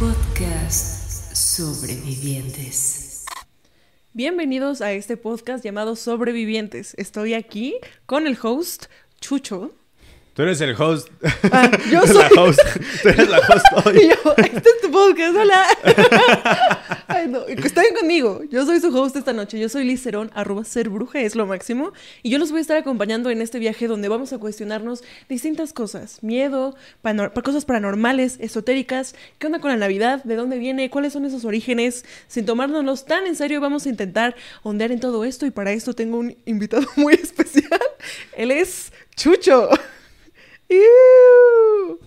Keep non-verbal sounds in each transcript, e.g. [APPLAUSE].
Podcast Sobrevivientes. Bienvenidos a este podcast llamado Sobrevivientes. Estoy aquí con el host Chucho. Tú eres el host. Ah, yo [LAUGHS] la soy- host. Tú eres la host Y [LAUGHS] hoy. yo, este es tu podcast, hola. [LAUGHS] Ay, no, están conmigo. Yo soy su host esta noche. Yo soy Liz Cerón, arroba ser bruja, es lo máximo. Y yo los voy a estar acompañando en este viaje donde vamos a cuestionarnos distintas cosas. Miedo, panor- cosas paranormales, esotéricas. ¿Qué onda con la Navidad? ¿De dónde viene? ¿Cuáles son esos orígenes? Sin tomárnoslos tan en serio, vamos a intentar ondear en todo esto. Y para esto tengo un invitado muy especial. Él es Chucho. ¡Hey!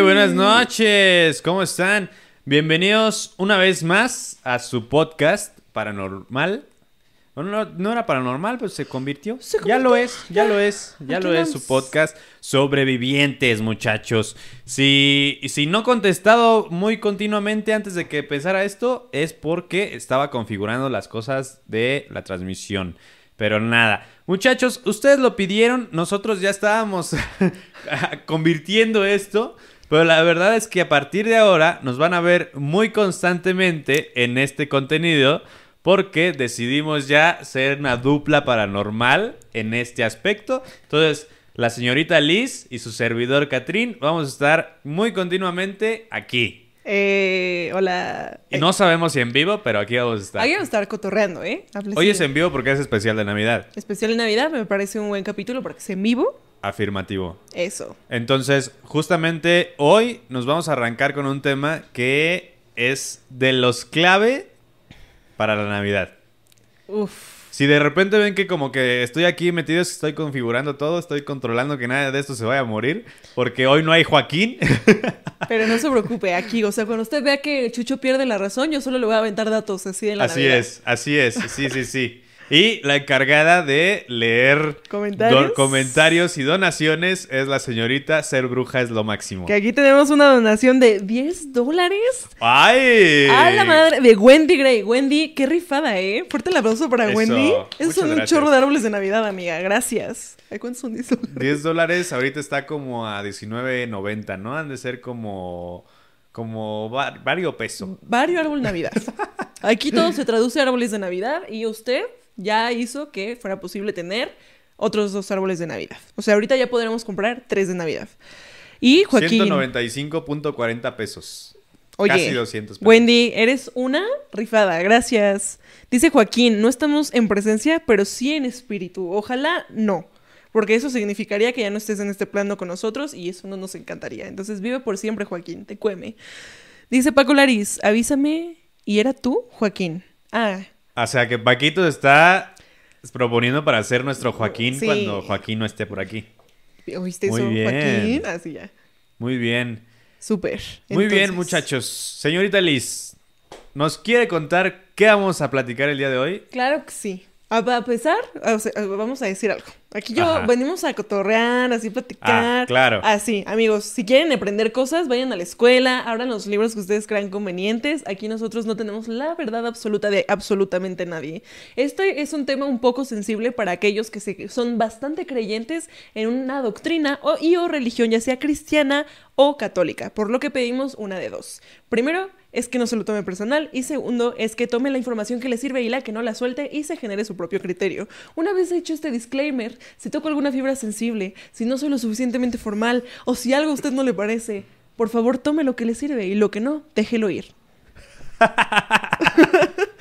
Buenas noches. ¿Cómo están? Bienvenidos una vez más a su podcast paranormal. Bueno, no, no era paranormal, pero se convirtió. Se Ya lo es, ya lo es, ya lo es su podcast Sobrevivientes, muchachos. Si, si no he contestado muy continuamente antes de que empezara esto, es porque estaba configurando las cosas de la transmisión. Pero nada, muchachos, ustedes lo pidieron, nosotros ya estábamos [LAUGHS] convirtiendo esto, pero la verdad es que a partir de ahora nos van a ver muy constantemente en este contenido porque decidimos ya ser una dupla paranormal en este aspecto. Entonces, la señorita Liz y su servidor Catrín vamos a estar muy continuamente aquí. Eh, hola. Y no sabemos si en vivo, pero aquí vamos a estar. Ahí vamos a estar cotorreando, ¿eh? Hoy es en vivo porque es especial de Navidad. Especial en Navidad, me parece un buen capítulo para que sea en vivo. Afirmativo. Eso. Entonces, justamente hoy nos vamos a arrancar con un tema que es de los clave para la Navidad. Uf. Si de repente ven que como que estoy aquí metido, estoy configurando todo, estoy controlando que nada de esto se vaya a morir, porque hoy no hay Joaquín. [LAUGHS] Pero no se preocupe, aquí, o sea, cuando usted vea que Chucho pierde la razón, yo solo le voy a aventar datos así de la así Navidad. es, así es, sí, sí, sí. Y la encargada de leer ¿Comentarios? y donaciones es la señorita Ser Bruja es lo máximo. Que aquí tenemos una donación de 10 dólares. ¡Ay! A la madre de Wendy Gray. Wendy, qué rifada, ¿eh? Fuerte el aplauso para Eso, Wendy. Esos son un chorro de árboles de Navidad, amiga. Gracias. Ay, ¿Cuántos son 10 dólares? 10 dólares ahorita está como a 19.90, ¿no? Han de ser como como va- vario peso. Varios árbol Navidad. [LAUGHS] Aquí todo se traduce a árboles de Navidad y usted ya hizo que fuera posible tener otros dos árboles de Navidad. O sea, ahorita ya podremos comprar tres de Navidad. Y Joaquín, 195.40 pesos. oye, Casi 200 pesos. Wendy, eres una rifada, gracias. Dice Joaquín, no estamos en presencia, pero sí en espíritu. Ojalá no, porque eso significaría que ya no estés en este plano con nosotros y eso no nos encantaría. Entonces vive por siempre, Joaquín, te cueme. Dice Paco Laris, avísame. ¿Y era tú, Joaquín? Ah, O sea que Paquito está proponiendo para ser nuestro Joaquín Sí. cuando Joaquín no esté por aquí. ¿oíste Muy eso, bien. Joaquín? Así ya. Muy bien. Súper. Muy bien, muchachos. Señorita Liz, ¿nos quiere contar qué vamos a platicar el día de hoy? Claro que sí. A, pesar, o sea, vamos a decir algo. Aquí yo Ajá. venimos a cotorrear, así platicar. Ah, claro. Así, amigos, si quieren aprender cosas, vayan a la escuela, abran los libros que ustedes crean convenientes. Aquí nosotros no tenemos la verdad absoluta de absolutamente nadie. Este es un tema un poco sensible para aquellos que se- son bastante creyentes en una doctrina o, y o religión, ya sea cristiana o católica, por lo que pedimos una de dos. Primero, es que no se lo tome personal y segundo es que tome la información que le sirve y la que no la suelte y se genere su propio criterio. Una vez hecho este disclaimer, si toco alguna fibra sensible, si no soy lo suficientemente formal o si algo a usted no le parece, por favor tome lo que le sirve y lo que no, déjelo ir. [LAUGHS]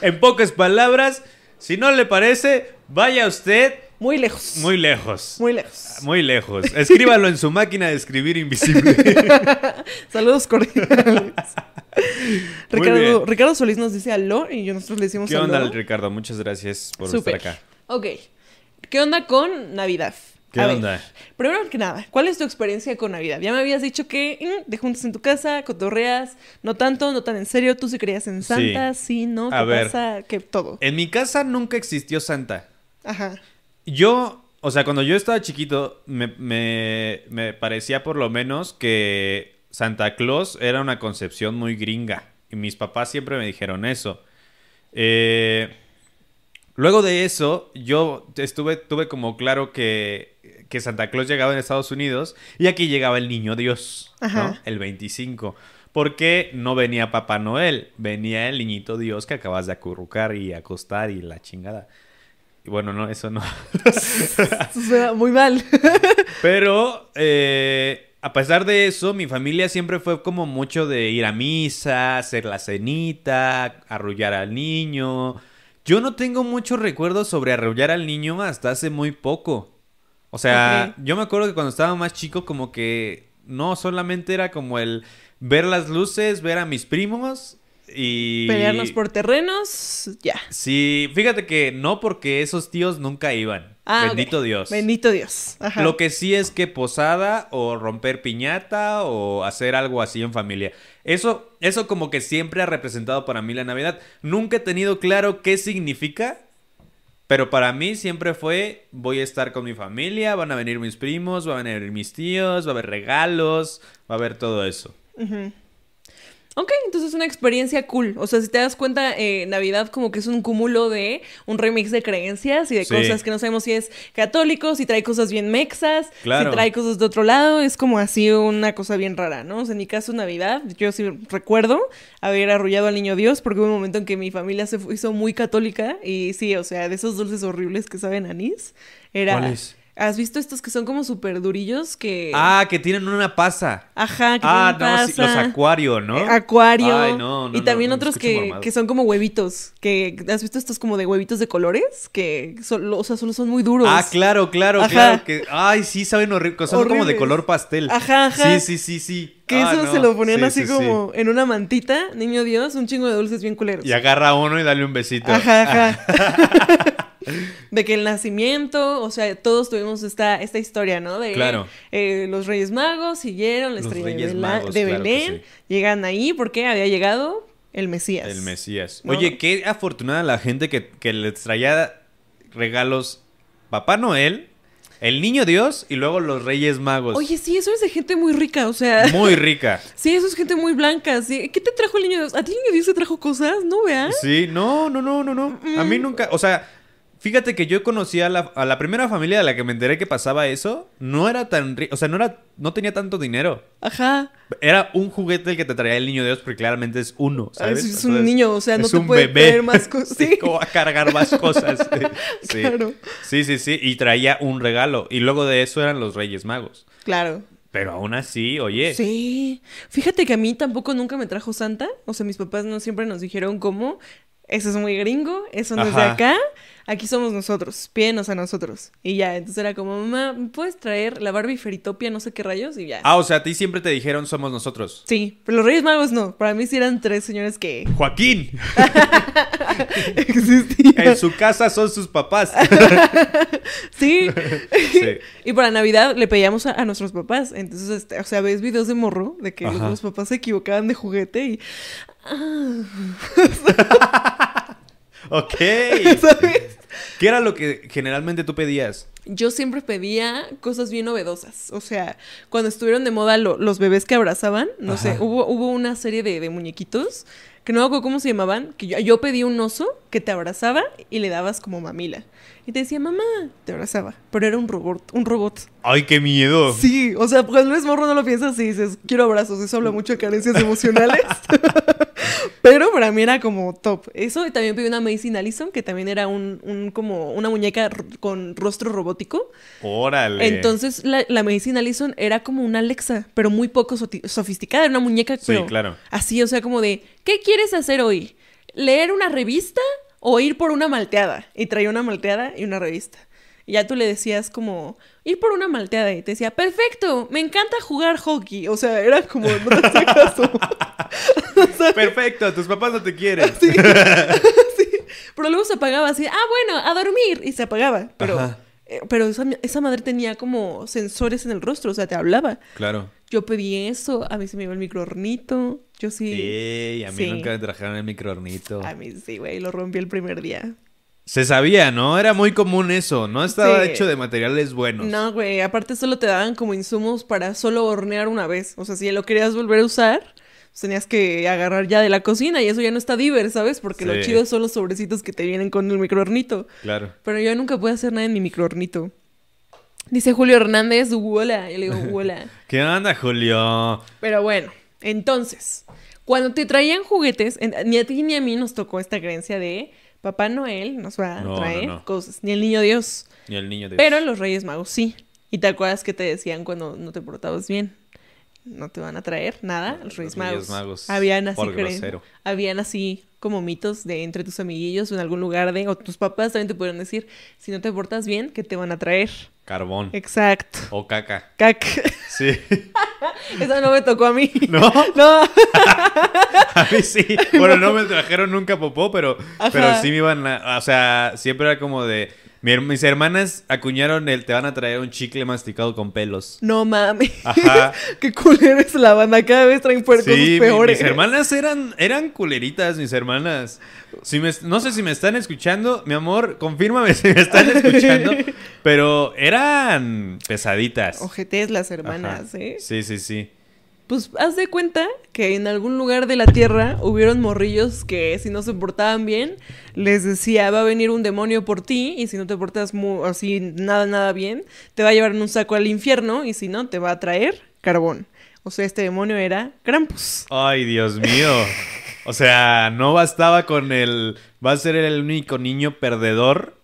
En pocas palabras, si no le parece, vaya usted Muy lejos. muy lejos. Muy lejos. Muy lejos. Escríbalo en su máquina de escribir invisible. [LAUGHS] Saludos cordiales. [LAUGHS] Ricardo. Ricardo Solís nos dice aló y nosotros le decimos ¿Qué aló. onda, Ricardo? Muchas gracias por estar acá. Ok. ¿Qué onda con Navidad? ¿Qué A ver, onda? primero que nada, ¿cuál es tu experiencia con Navidad? Ya me habías dicho que mm, te juntas en tu casa, cotorreas, no tanto, no tan en serio, tú sí creías en Santa, sí, no, ¿qué A ver. pasa? Que todo. En mi casa nunca existió Santa. Ajá. Yo, o sea, cuando yo estaba chiquito, me, me- me parecía por lo menos que Santa Claus era una concepción muy gringa. Y mis papás siempre me dijeron eso. Eh, luego de eso, yo estuve, tuve como claro que, que Santa Claus llegaba en Estados Unidos y aquí llegaba el niño Dios, ¿no? El 25. Porque no venía Papá Noel, venía el niñito Dios que acabas de acurrucar y acostar y la chingada. Y bueno, no, eso no. [LAUGHS] Eso suena muy mal. [LAUGHS] Pero eh, a pesar de eso, mi familia siempre fue como mucho de ir a misa, hacer la cenita, arrullar al niño. Yo no tengo muchos recuerdos sobre arrullar al niño hasta hace muy poco. O sea, yo me acuerdo que cuando estaba más chico como que no solamente era como el ver las luces, ver a mis primos y... Pelearnos por terrenos, ya. Sí, fíjate que no porque esos tíos nunca iban. Ah. Bendito Dios. Bendito Dios. Ajá. Lo que sí es que posada o romper piñata o hacer algo así en familia. Eso, eso como que siempre ha representado para mí la Navidad. Nunca he tenido claro qué significa, pero para mí siempre fue voy a estar con mi familia, van a venir mis primos, van a venir mis tíos, va a haber regalos, va a haber todo eso. Ok, entonces es una experiencia cool. O sea, si te das cuenta, eh, Navidad como que es un cúmulo de un remix de creencias y de Sí. cosas que no sabemos si es católico, si trae cosas bien mexas, Claro. si trae cosas de otro lado. Es como así una cosa bien rara, ¿no? O sea, en mi caso, Navidad, yo sí recuerdo haber arrullado al niño Dios porque hubo un momento en que mi familia se hizo muy católica y sí, o sea, de esos dulces horribles que saben anís, era... ¿Cuáles? ¿Has visto estos que son como súper durillos que... Ah, que tienen una pasa. Ajá, que Ah, tienen no, sí, los pasa. acuario, ¿no? Eh, Acuario. Ay, no, no, y también otros que, que son como huevitos. Que has visto estos como de huevitos de colores. Que solo, o sea, solo son muy duros. Ah, claro, claro, Ajá. claro. Que, ay, sí, saben horribles. Son como de color pastel. Ajá, ajá. Sí, sí, sí, sí. Que Ah, eso no. se lo ponían Sí, así sí, sí. como en una mantita, niño Dios, un chingo de dulces bien culeros. Y agarra uno y dale un besito. Ajá, ajá. [LAUGHS] de que el nacimiento, o sea, todos tuvimos esta, esta historia, ¿no? De Claro. eh, los Reyes Magos siguieron la estrella de, Magos, de claro Belén, sí. llegan ahí porque había llegado el Mesías. El Mesías. No. Oye, qué afortunada la gente que, que les traía regalos Papá Noel, el Niño Dios y luego los Reyes Magos. Oye, sí, eso es de gente muy rica, o sea. Muy rica. [LAUGHS] Sí, eso es gente muy blanca. Sí. ¿Qué te trajo el niño Dios? ¿A ti el niño Dios te trajo cosas? ¿No veas? Sí, no, no, no, no, no. A Mm. mí nunca, o sea, fíjate que yo conocí a la, a la primera familia de la que me enteré que pasaba eso, no era tan rico, o sea, no era, no tenía tanto dinero. Ajá. Era un juguete el que te traía el niño Dios, porque claramente es uno, ¿sabes? Es, es un Entonces, niño, o sea, no te puede traer más [LAUGHS] cosas. Sí. ¿cómo a cargar más cosas? [LAUGHS] Sí. Claro. Sí, sí, sí. Y traía un regalo. Y luego de eso eran los Reyes Magos. Claro. Pero aún así, oye. Sí. Fíjate que a mí tampoco nunca me trajo Santa. O sea, mis papás no siempre nos dijeron cómo. Eso es muy gringo, eso no es de acá. Aquí somos nosotros, pídenos a nosotros. Y ya, entonces era como, mamá, ¿me puedes traer la Barbie Feritopia, no sé qué rayos? Y ya. Ah, o sea, a ti siempre te dijeron somos nosotros. Sí, pero los Reyes Magos no. Para mí sí eran tres señores que Joaquín. [LAUGHS] existían. En su casa son sus papás. [LAUGHS] Sí. [LAUGHS] Sí. y para Navidad le pedíamos a, a nuestros papás. Entonces, este, o sea, ves videos de morro de que Ajá. los papás se equivocaban de juguete y. [LAUGHS] ok. ¿Sabes? ¿Qué era lo que generalmente tú pedías? Yo siempre pedía cosas bien novedosas. O sea, cuando estuvieron de moda lo- los bebés que abrazaban, no sé, hubo, hubo una serie de, de muñequitos que no me acuerdo cómo se llamaban, que yo, yo pedí un oso que te abrazaba y le dabas como mamila. Y te decía, mamá, te abrazaba. Pero era un robot, un robot. Ay, qué miedo. Sí, o sea, cuando eres morro no lo piensas y dices, quiero abrazos, eso habla mucho de carencias emocionales. [LAUGHS] Pero para mí era como top. Eso, y también pedí una Macy Allison, que también era un, un como una muñeca con rostro robótico. Órale. Entonces, la, la Macy Allison era como una Alexa, pero muy poco sofisticada, era una muñeca, Sí, pero claro. así, o sea, como de, ¿qué quieres hacer hoy? ¿Leer una revista o ir por una malteada? Y traía una malteada y una revista. Y ya tú le decías como, ir por una malteada. Y te decía, perfecto, me encanta jugar hockey. O sea, era como, no te caso. [LAUGHS] Perfecto, tus papás no te quieren. [LAUGHS] [LAUGHS] Pero luego se apagaba así, ah, bueno, a dormir. Y se apagaba. Pero Ajá. Eh, pero esa, esa madre tenía como sensores en el rostro, o sea, te hablaba. Claro. Yo pedí eso, a mí se me iba el microornito. Yo sí. Ey, a mí Sí. nunca me trajeron el microornito. A mí sí, güey, lo rompí el primer día. Se sabía, ¿no? Era muy común eso. No estaba Sí. hecho de materiales buenos. No, güey, aparte solo te daban como insumos para solo hornear una vez. O sea, si lo querías volver a usar, tenías que agarrar ya de la cocina y eso ya no está diver, ¿sabes? Porque lo chido son los sobrecitos que te vienen con el microornito. Claro. Pero yo nunca pude hacer nada en mi microornito. Dice Julio Hernández, hola. Yo le digo, [LAUGHS] hola. ¿Qué onda, Julio? Pero bueno, entonces, cuando te traían juguetes, en- ni a ti ni a mí nos tocó esta creencia de Papá Noel nos va a No, traer no. cosas, ni el niño Dios. Y el niño de... Pero los Reyes Magos sí. ¿Y te acuerdas que te decían cuando no te portabas bien? No te van a traer nada, los Reyes, Reyes Magos. Magos, Habían así, creen- habían así como mitos de entre tus amiguillos en algún lugar de, o tus papás también te pueden decir, si no te portas bien, ¿qué te van a traer? Carbón. Exacto. O caca. Cac. [LAUGHS] Sí. [LAUGHS] Eso no me tocó a mí. [LAUGHS] ¿No? No. A mí sí. Bueno, no me trajeron nunca popó, pero, Ajá. pero sí me iban a... O sea, siempre era como de... mis hermanas acuñaron el... Te van a traer un chicle masticado con pelos. No mames. Ajá. [LAUGHS] Qué culero es la banda. Cada vez traen puercos Sí, mi- peores. mis hermanas eran, eran culeritas, mis hermanas. Si me- no sé si me están escuchando, mi amor, confírmame si me están escuchando, [LAUGHS] pero eran pesaditas. Ojetes las hermanas, Ajá. ¿eh? Sí, sí, sí. Pues haz de cuenta que en algún lugar de la tierra hubieron morrillos que si no se portaban bien, les decía, va a venir un demonio por ti y si no te portas así nada, nada bien, te va a llevar en un saco al infierno y si no, te va a traer carbón. O sea, este demonio era Krampus. Ay, Dios mío. O sea, no bastaba con el... Va a ser el único niño perdedor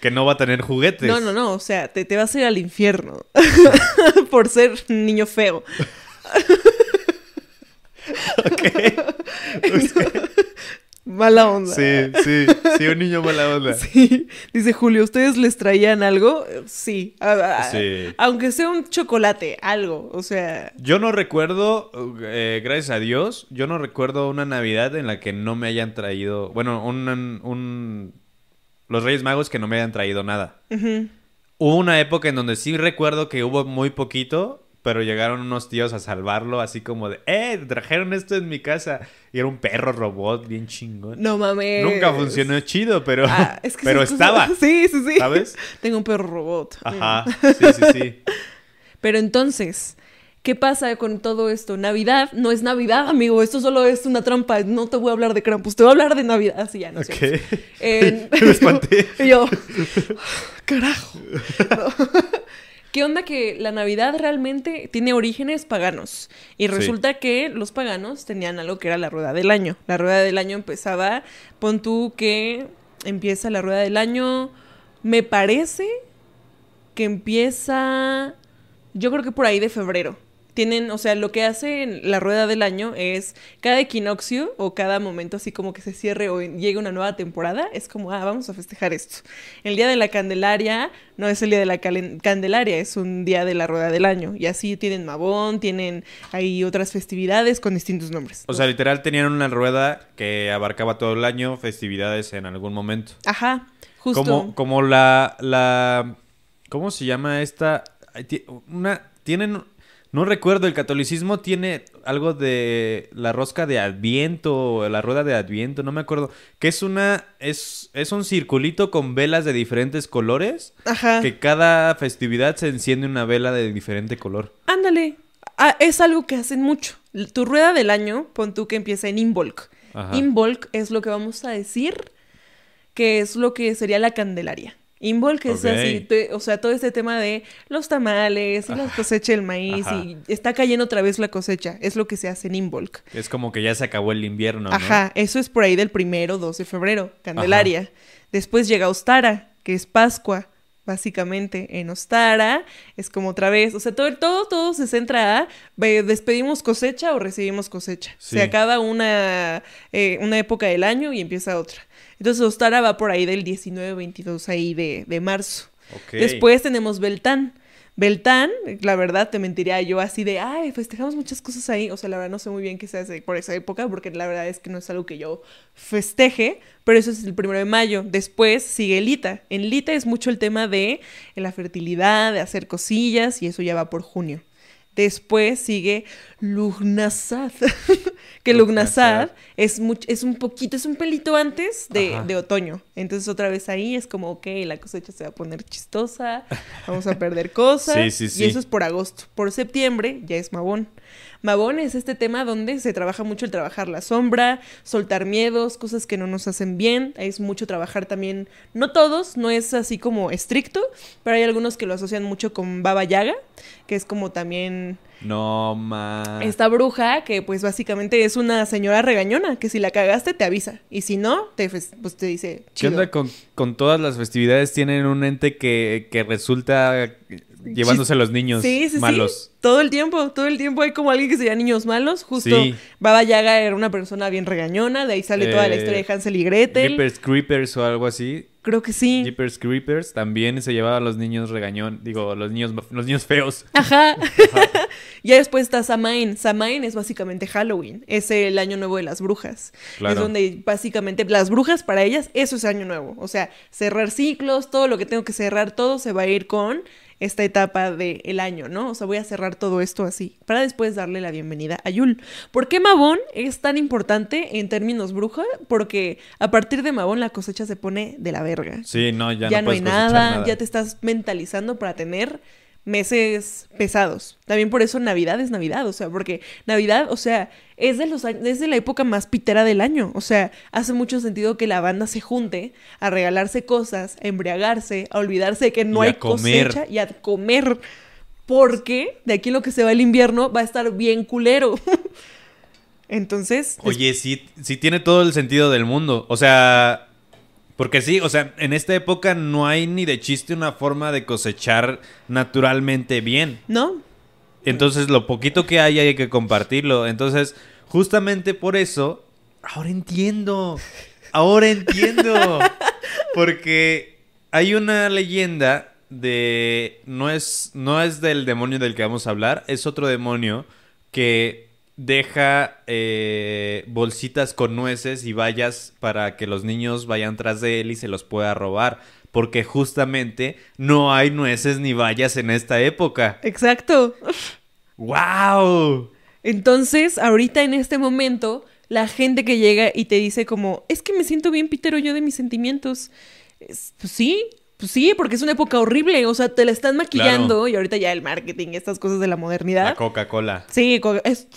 que no va a tener juguetes. No, no, no, o sea, te, te vas a ir al infierno [LAUGHS] por ser niño feo. [LAUGHS] [LAUGHS] Mala onda. Sí, sí, sí, un niño mala onda. [LAUGHS] Sí. Dice Julio, ¿ustedes les traían algo? Sí. A- a- Sí. Aunque sea un chocolate, algo. O sea, Yo no recuerdo, eh, gracias a Dios, yo no recuerdo una Navidad en la que no me hayan traído, bueno, un, un- los Reyes Magos que no me hayan traído nada. Hubo una época en donde sí recuerdo que hubo muy poquito, pero llegaron unos tíos a salvarlo, así como de, eh, trajeron esto en mi casa. Y era un perro robot bien chingón. no mames. Nunca funcionó chido, pero, Ah, es que pero cosas- estaba. [LAUGHS] Sí, sí, sí. ¿Sabes? [LAUGHS] Tengo un perro robot. Ajá, Mm. sí, sí, sí. [LAUGHS] Pero entonces, ¿qué pasa con todo esto? Navidad no es Navidad, amigo. Esto solo es una trampa. No te voy a hablar de Krampus, te voy a hablar de Navidad. Así ya, no es Ok. cierto. En- Me espanté. yo, carajo. No. ¿Qué onda que la Navidad realmente tiene orígenes paganos? Y Sí. resulta que los paganos tenían algo que era la rueda del año. La rueda del año empezaba, pon tú que empieza la rueda del año, me parece que empieza, yo creo que por ahí de febrero. Tienen, o sea, lo que hacen la rueda del año es cada equinoccio o cada momento así como que se cierre o llegue una nueva temporada, es como, ah, vamos a festejar esto. El día de la Candelaria no es el día de la Candelaria, es un día de la rueda del año. Y así tienen Mabón, tienen ahí otras festividades con distintos nombres. O sea, literal tenían una rueda que abarcaba todo el año, festividades en algún momento. Ajá, justo. Como, como la, la, ¿cómo se llama esta? Una, tienen, no recuerdo, el catolicismo tiene algo de la rosca de Adviento, la rueda de Adviento, no me acuerdo, que es una, es, es un circulito con velas de diferentes colores, Ajá. que cada festividad se enciende una vela de diferente color. Ándale. Ah, es algo que hacen mucho. Tu rueda del año, pon tú que empieza en Involk. Ajá. Involk es lo que vamos a decir que es lo que sería la Candelaria. Involk es Ok. así, te- o sea, todo este tema de los tamales y la cosecha del maíz Ajá. y está cayendo otra vez la cosecha. Es lo que se hace en Involk. Es como que ya se acabó el invierno, ¿no? Ajá, eso es por ahí del primero, 2 de febrero, Candelaria. Después llega Ostara, que es Pascua, básicamente. En Ostara es como otra vez, o sea, todo, todo, todo se centra a despedimos cosecha o recibimos cosecha. Sí. Se acaba una, eh, una época del año y empieza otra. Entonces Ostara va por ahí del 19-22 ahí de, de marzo. Después tenemos Beltán. Beltán, la verdad, te mentiría yo así de, ay, festejamos muchas cosas ahí. O sea, la verdad no sé muy bien qué se hace por esa época, porque la verdad es que no es algo que yo festeje, pero eso es el primero de mayo. Después sigue Lita. En Lita es mucho el tema de la fertilidad, de hacer cosillas, y eso ya va por junio. Después sigue Lugnasad. [LAUGHS] que Lugnasad es, much- es un poquito, es un pelito antes de, de otoño. Entonces otra vez ahí es como, ok, la cosecha se va a poner chistosa, vamos a perder [LAUGHS] cosas. Sí, sí, sí. Y eso es por agosto. Por septiembre ya es Mabón. Mabón es este tema donde se trabaja mucho el trabajar la sombra, soltar miedos, cosas que no nos hacen bien. Es mucho trabajar también, no todos, no es así como estricto, pero hay algunos que lo asocian mucho con Baba Yaga, que es como también No, ma. esta bruja que pues básicamente es una señora regañona, que si la cagaste te avisa y si no, te, fes- pues, te dice... ¿Qué "Chido". onda con, con todas las festividades? Tienen un ente que, que resulta llevándose a los niños Sí, sí, malos. sí. Todo el tiempo, todo el tiempo hay como alguien que se llama niños malos. Justo. Baba Yaga era una persona bien regañona, de ahí sale toda la Eh, historia de Hansel y Gretel. Jeepers Creepers o algo así. Creo que sí. Jeepers Creepers también se llevaba a los niños regañón. Digo, los niños, los niños feos. Ajá. [LAUGHS] [LAUGHS] ya después está Samain. Samain es básicamente Halloween. Es el año nuevo de las brujas. Claro. Es donde básicamente las brujas para ellas eso es año nuevo. O sea, cerrar ciclos, todo lo que tengo que cerrar, todo se va a ir con esta etapa del año, ¿no? O sea, voy a cerrar todo esto así para después darle la bienvenida a Yul. ¿Por qué Mabón es tan importante en términos bruja? Porque a partir de Mabón la cosecha se pone de la verga Sí, no, ya, ya, no, no, hay nada, ya te estás mentalizando para tener meses pesados. También por eso Navidad es Navidad, o sea, porque Navidad, o sea, es de los es de la época más pitera del año, o sea, hace mucho sentido que la banda se junte a regalarse cosas, a embriagarse, a olvidarse de que no Y hay cosecha y a comer. Porque de aquí en lo que se va el invierno va a estar bien culero. [LAUGHS] Entonces, Oye, sí, sí tiene todo el sentido del mundo. O sea, porque sí, o sea, en esta época no hay ni de chiste una forma de cosechar naturalmente bien. ¿no? Entonces, lo poquito que hay hay que compartirlo. Entonces, justamente por eso, ahora entiendo. Ahora entiendo. [LAUGHS] Porque hay una leyenda de no es no es del demonio del que vamos a hablar, es otro demonio que deja eh, bolsitas con nueces y vallas para que los niños vayan tras de él y se los pueda robar. Porque justamente no hay nueces ni vallas en esta época. Exacto. ¡Wow! Entonces, ahorita en este momento, la gente que llega y te dice como, es que me siento bien pitero yo de mis sentimientos. Es- pues sí, pues sí, porque es una época horrible. O sea, te la están maquillando Claro. y ahorita ya el marketing, estas cosas de la modernidad. La Coca-Cola. Sí, es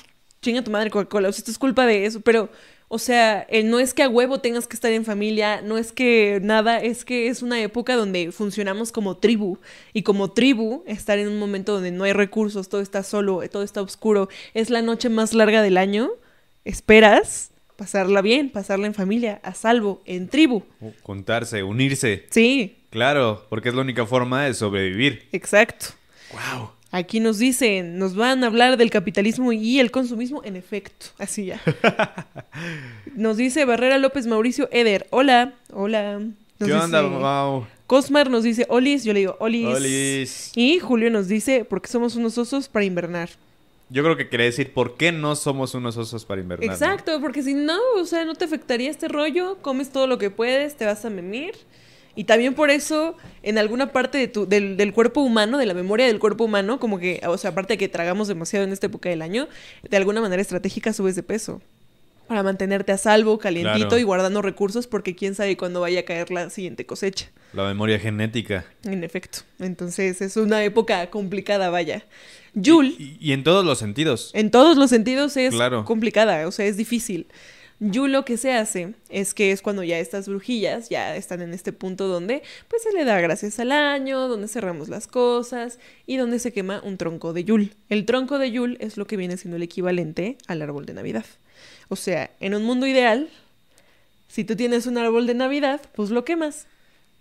chinga tu madre Coca-Cola, o sea, esto es culpa de eso, pero, o sea, el no es que a huevo tengas que estar en familia, no es que nada, es que es una época donde funcionamos como tribu, y como tribu, estar en un momento donde no hay recursos, todo está solo, todo está oscuro, es la noche más larga del año, esperas pasarla bien, pasarla en familia, a salvo, en tribu. Juntarse, unirse. Sí, Claro, porque es la única forma de sobrevivir. exacto. ¡Wow! Aquí nos dicen, nos van a hablar del capitalismo y el consumismo, en efecto, así ya. [LAUGHS] Nos dice Barrera López Mauricio Eder, hola, hola. Nos ¿Qué onda? dice- ¡Wow! Cosmar nos dice Olis, yo le digo Olis. Olis. Y Julio nos dice, porque somos unos osos para invernar. Yo creo que quería decir, ¿por qué no somos unos osos para invernar? no? Exacto, porque si no, o sea, no te afectaría este rollo, comes todo lo que puedes, te vas a memir. Y también por eso, en alguna parte de tu, del, del cuerpo humano, de la memoria del cuerpo humano, como que, o sea, aparte de que tragamos demasiado en esta época del año, de alguna manera estratégica subes de peso. Para mantenerte a salvo, calientito Claro. y guardando recursos, porque quién sabe cuándo vaya a caer la siguiente cosecha. La memoria genética. En efecto. Entonces es una época complicada, vaya. Yul, Y, y en todos los sentidos. en todos los sentidos es Claro. complicada, o sea, es difícil. Yu lo que se hace es que es cuando ya estas brujillas ya están en este punto donde pues se le da gracias al año, donde cerramos las cosas y donde se quema un tronco de Yul. El tronco de Yul es lo que viene siendo el equivalente al árbol de Navidad. O sea, en un mundo ideal, si tú tienes un árbol de Navidad, pues lo quemas.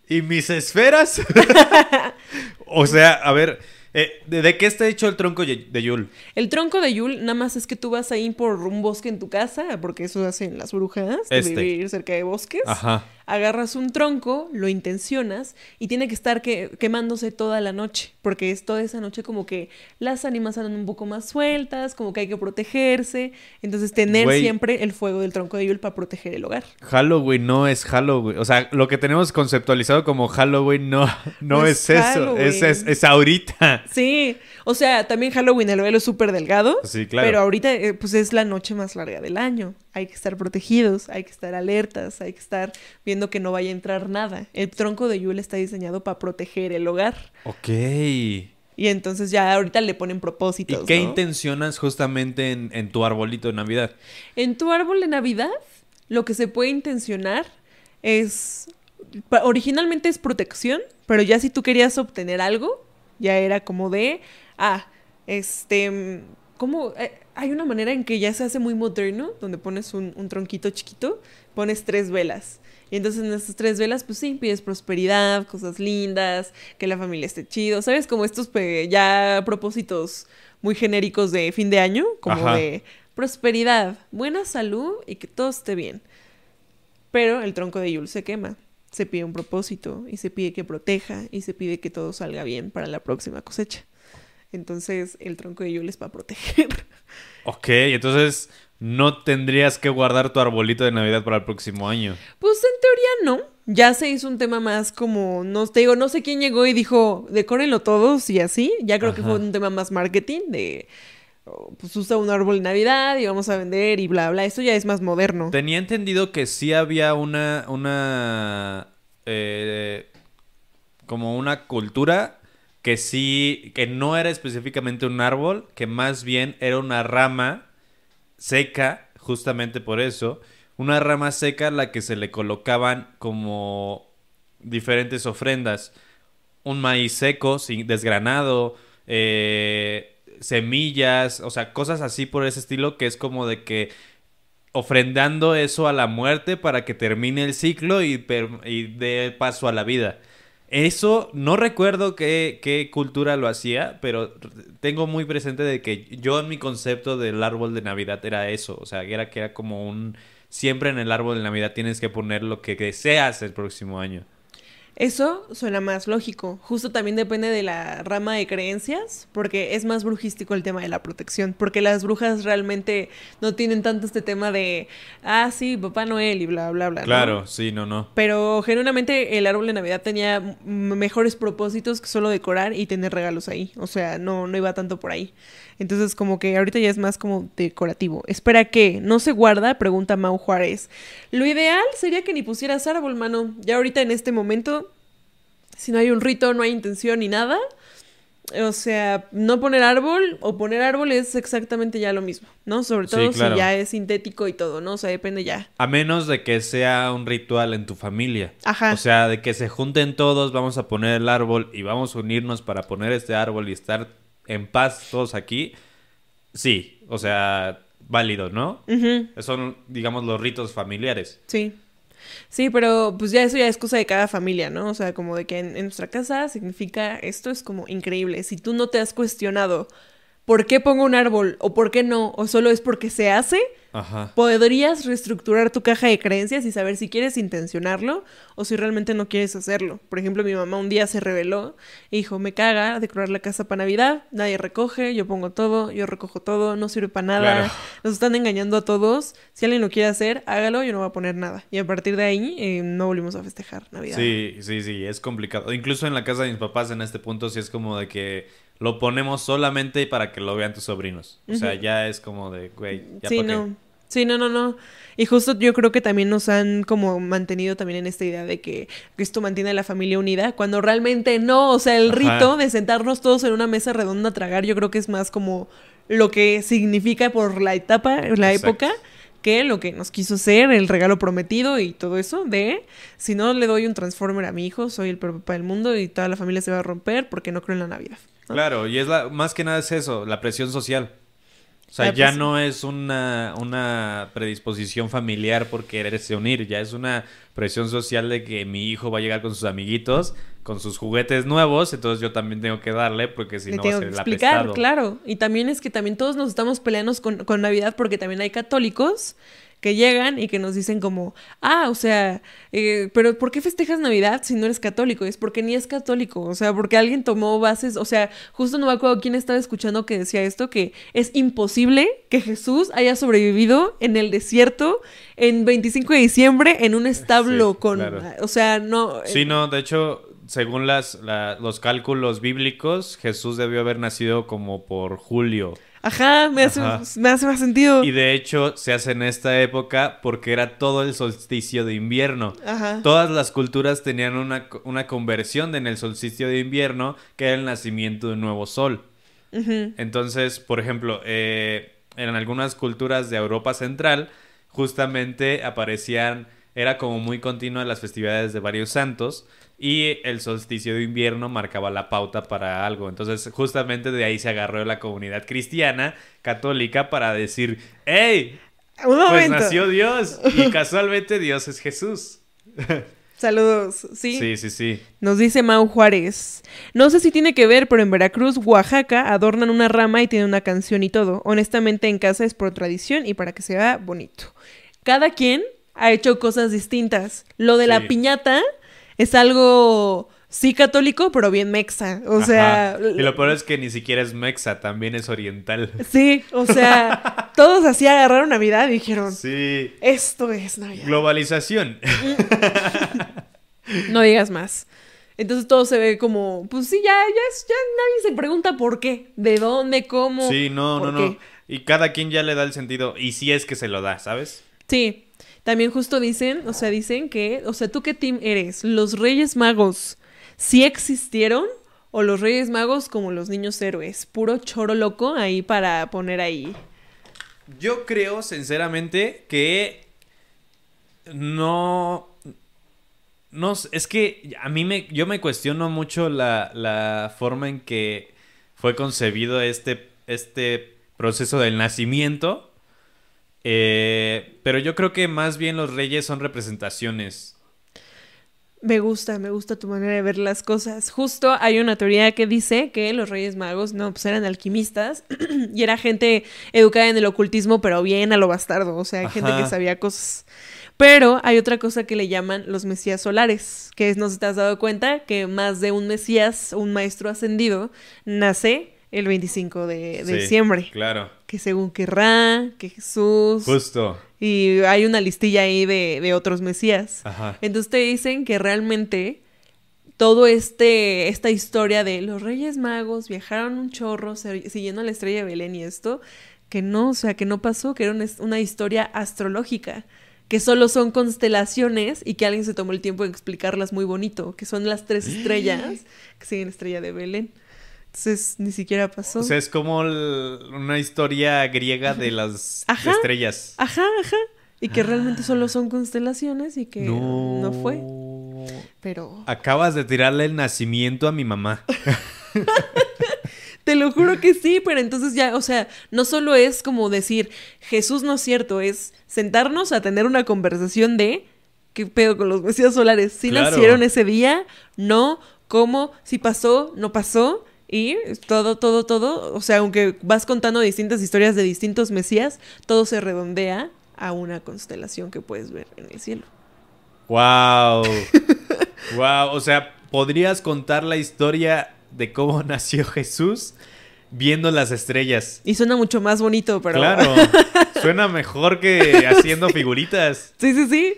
¿Y mis esferas? [LAUGHS] [LAUGHS] o sea, a ver, eh, ¿de, de qué está hecho el tronco de Yul? El tronco de Yul nada más es que tú vas ahí por un bosque en tu casa, porque eso hacen las brujas, de Este. vivir cerca de bosques. Ajá. Agarras un tronco, lo intencionas y tiene que estar que- quemándose toda la noche, porque es toda esa noche como que las ánimas andan un poco más sueltas, como que hay que protegerse, entonces tener siempre el fuego del tronco de Yule para proteger el hogar. Halloween no es Halloween. O sea, lo que tenemos conceptualizado como Halloween no, no, No es, es eso. Es, es ahorita. Sí, o sea, también Halloween el velo es súper delgado, Sí, claro. pero ahorita eh, pues es la noche más larga del año. Hay que estar protegidos, hay que estar alertas, hay que estar viendo que no vaya a entrar nada. El tronco de Yule está diseñado para proteger el hogar. Ok. ¿Y Y entonces ya ahorita le ponen propósitos. qué ¿no? intencionas justamente en, en tu arbolito de Navidad? En tu árbol de Navidad, lo que se puede intencionar es. Originalmente es protección, pero ya si tú querías obtener algo, ya era como de. Ah, este. mm, ¿Cómo? Eh, hay una manera en que ya se hace muy moderno, donde pones un, un tronquito chiquito, pones tres velas. Y entonces en esas tres velas, pues sí, pides prosperidad, cosas lindas, que la familia esté chido, ¿sabes? Como estos ya propósitos muy genéricos de fin de año, como Ajá. de prosperidad, buena salud y que todo esté bien. Pero el tronco de Yule se quema. Se pide un propósito y se pide que proteja y se pide que todo salga bien para la próxima cosecha. Entonces el tronco de Yule es para proteger. [LAUGHS] Ok, entonces no tendrías que guardar tu arbolito de Navidad para el próximo año. Pues en teoría no. Ya se hizo un tema más como, no te digo, no sé quién llegó y dijo, decórenlo todos y así. Ya creo que fue un tema más marketing de, oh, pues usa un árbol de Navidad y vamos a vender y bla, bla. Esto ya es más moderno. Tenía entendido que sí había una, una, eh, como una cultura que sí, que no era específicamente un árbol, que más bien era una rama seca, justamente por eso, una rama seca a la que se le colocaban como diferentes ofrendas. Un maíz seco, sin, desgranado, eh, semillas, o sea, cosas así por ese estilo que es como de que ofrendando eso a la muerte para que termine el ciclo y, y dé paso a la vida. Eso no recuerdo qué, qué cultura lo hacía, pero tengo muy presente de que yo en mi concepto del árbol de Navidad era eso, o sea, era que era como un siempre en el árbol de Navidad tienes que poner lo que deseas el próximo año. Eso suena más lógico. Justo también depende de la rama de creencias, porque es más brujístico el tema de la protección, porque las brujas realmente no tienen tanto este tema de, ah, sí, Papá Noel y bla, bla, bla. ¿no? Claro, sí, no, no. Pero genuinamente el árbol de Navidad tenía mejores propósitos que solo decorar y tener regalos ahí. O sea, no, no iba tanto por ahí. Entonces, como que ahorita ya es más como decorativo. Espera que no se guarda, pregunta Mau Juárez. Lo ideal sería que ni pusieras árbol, mano. Ya ahorita en este momento, si no hay un rito, no hay intención ni nada. O sea, no poner árbol o poner árbol es exactamente ya lo mismo, ¿no? Sobre Sí, todo claro. si ya es sintético y todo, ¿no? O sea, depende ya. A menos de que sea un ritual en tu familia. Ajá. O sea, de que se junten todos, vamos a poner el árbol y vamos a unirnos para poner este árbol y estar en paz todos aquí. Sí, o sea, válido, ¿no? Son, digamos, los ritos familiares. Sí. Sí, pero pues ya eso ya es cosa de cada familia, ¿no? O sea, como de que en, en nuestra casa significa esto es como increíble. Si tú no te has cuestionado por qué pongo un árbol o por qué no, o solo es porque se hace, Ajá. podrías reestructurar tu caja de creencias y saber si quieres intencionarlo o si realmente no quieres hacerlo. Por ejemplo, mi mamá un día se rebeló y dijo, me caga decorar la casa para Navidad, nadie recoge, yo pongo todo, yo recojo todo, no sirve para nada, Claro. nos están engañando a todos, si alguien lo quiere hacer, hágalo, yo no voy a poner nada. Y a partir de ahí eh, no volvimos a festejar Navidad. Sí, sí, sí, es complicado. Incluso en la casa de mis papás en este punto sí es como de que lo ponemos solamente para que lo vean tus sobrinos. O sea, ya es como de, güey, ya Sí, pa' qué. Sí, no, no, no. Y justo yo creo que también nos han como mantenido también en esta idea de que esto mantiene a la familia unida, cuando realmente no. O sea, el Ajá. rito de sentarnos todos en una mesa redonda a tragar, yo creo que es más como lo que significa por la etapa, la Exacto. época, que lo que nos quiso ser, el regalo prometido y todo eso, de si no le doy un transformer a mi hijo, soy el papá del mundo y toda la familia se va a romper porque no creo en la Navidad. ¿no? Claro, y es la, más que nada es eso, la presión social. O sea, La ya presión. no es una, una predisposición familiar por quererse unir, ya es una presión social de que mi hijo va a llegar con sus amiguitos, con sus juguetes nuevos, entonces yo también tengo que darle porque si Le no va a tengo ser que explicar, claro. Y también es que también todos nos estamos peleando con, con Navidad porque también hay católicos que llegan y que nos dicen como, ah, o sea, eh, pero ¿por qué festejas Navidad si no eres católico? Es porque ni es católico, o sea, porque alguien tomó bases, o sea, justo no me acuerdo quién estaba escuchando que decía esto, que es imposible que Jesús haya sobrevivido en el desierto en 25 de diciembre en un establo Sí, con, claro. o sea, no... Sí, no, de hecho, según las, la- los cálculos bíblicos, Jesús debió haber nacido como por julio. Ajá, me hace, Ajá. me hace más sentido. Y de hecho se hace en esta época porque era todo el solsticio de invierno. Ajá. Todas las culturas tenían una, una conversión en el solsticio de invierno, que era el nacimiento de un nuevo sol. Ujú. Entonces, por ejemplo, eh, en algunas culturas de Europa Central, justamente aparecían, era como muy continua las festividades de varios santos y el solsticio de invierno marcaba la pauta para algo. Entonces, justamente de ahí se agarró la comunidad cristiana católica para decir, ¡Hey! Un Pues nació Dios y [LAUGHS] casualmente Dios es Jesús. [LAUGHS] Saludos. Sí. Sí, sí, sí. Nos dice Mau Juárez. No sé si tiene que ver, pero en Veracruz, Oaxaca, adornan una rama y tienen una canción y todo. Honestamente, en casa es por tradición y para que se vea bonito. Cada quien ha hecho cosas distintas. Lo de la piñata es algo, sí católico, pero bien mexa. O sea... Ajá. Y lo peor es que ni siquiera es mexa, también es oriental. Sí, o sea, [LAUGHS] todos así agarraron Navidad y dijeron, Sí. esto es Navidad. Globalización. [LAUGHS] No digas más. Entonces todo se ve como, pues sí, ya, ya, es- ya nadie se pregunta por qué, de dónde, cómo. Sí, no, no, no. Y cada quien ya le da el sentido. Y si es que se lo da, ¿sabes? Sí, también justo dicen, o sea, dicen que, o sea, ¿tú qué team eres? ¿Los Reyes Magos sí existieron? ¿O los Reyes Magos como los niños héroes? Puro choro loco ahí para poner ahí. Yo creo, sinceramente, que no. No, es que a mí me. Yo me cuestiono mucho la, la forma en que fue concebido este, este proceso del nacimiento. Eh, pero yo creo que más bien los reyes son representaciones. Me gusta, me gusta tu manera de ver las cosas. Justo hay una teoría que dice que los Reyes Magos no, pues eran alquimistas [CLEARS THROAT] y era gente educada en el ocultismo, pero bien a lo bastardo, o sea, gente que sabía cosas. Pero hay otra cosa que le llaman los Mesías solares, que es, no sé si te has dado cuenta, que más de un Mesías, un maestro ascendido, nace el 25 de, de Sí, diciembre. Claro. Que según querrá, que Jesús. Justo. Y hay una listilla ahí de, de otros Mesías. Ajá. Entonces te dicen que realmente todo este esta historia de los Reyes Magos viajaron un chorro siguiendo la estrella de Belén y esto que no, o sea, que no pasó, que era una, una historia astrológica, que solo son constelaciones y que alguien se tomó el tiempo de explicarlas muy bonito, que son las tres estrellas que siguen la estrella de Belén. Entonces ni siquiera pasó. O sea, es como el- una historia griega de las Ajá. estrellas. Ajá, ajá. Y que realmente solo son constelaciones y que no, fue. Pero Acabas de tirarle el nacimiento a mi mamá. [LAUGHS] Te lo juro que sí, pero entonces ya, o sea, no solo es como decir Jesús no es cierto, es sentarnos a tener una conversación de qué pedo con los mesías solares. Si Claro. nacieron ese día, no, cómo, si pasó, no pasó. Y todo, todo, todo, o sea, aunque vas contando distintas historias de distintos mesías, todo se redondea a una constelación que puedes ver en el cielo. Wow. wow. [LAUGHS] O sea, podrías contar la historia de cómo [LAUGHS] nació Jesús viendo las estrellas. Y suena mucho más bonito, pero... Claro. [LAUGHS] Suena mejor que haciendo figuritas. Sí, sí, sí.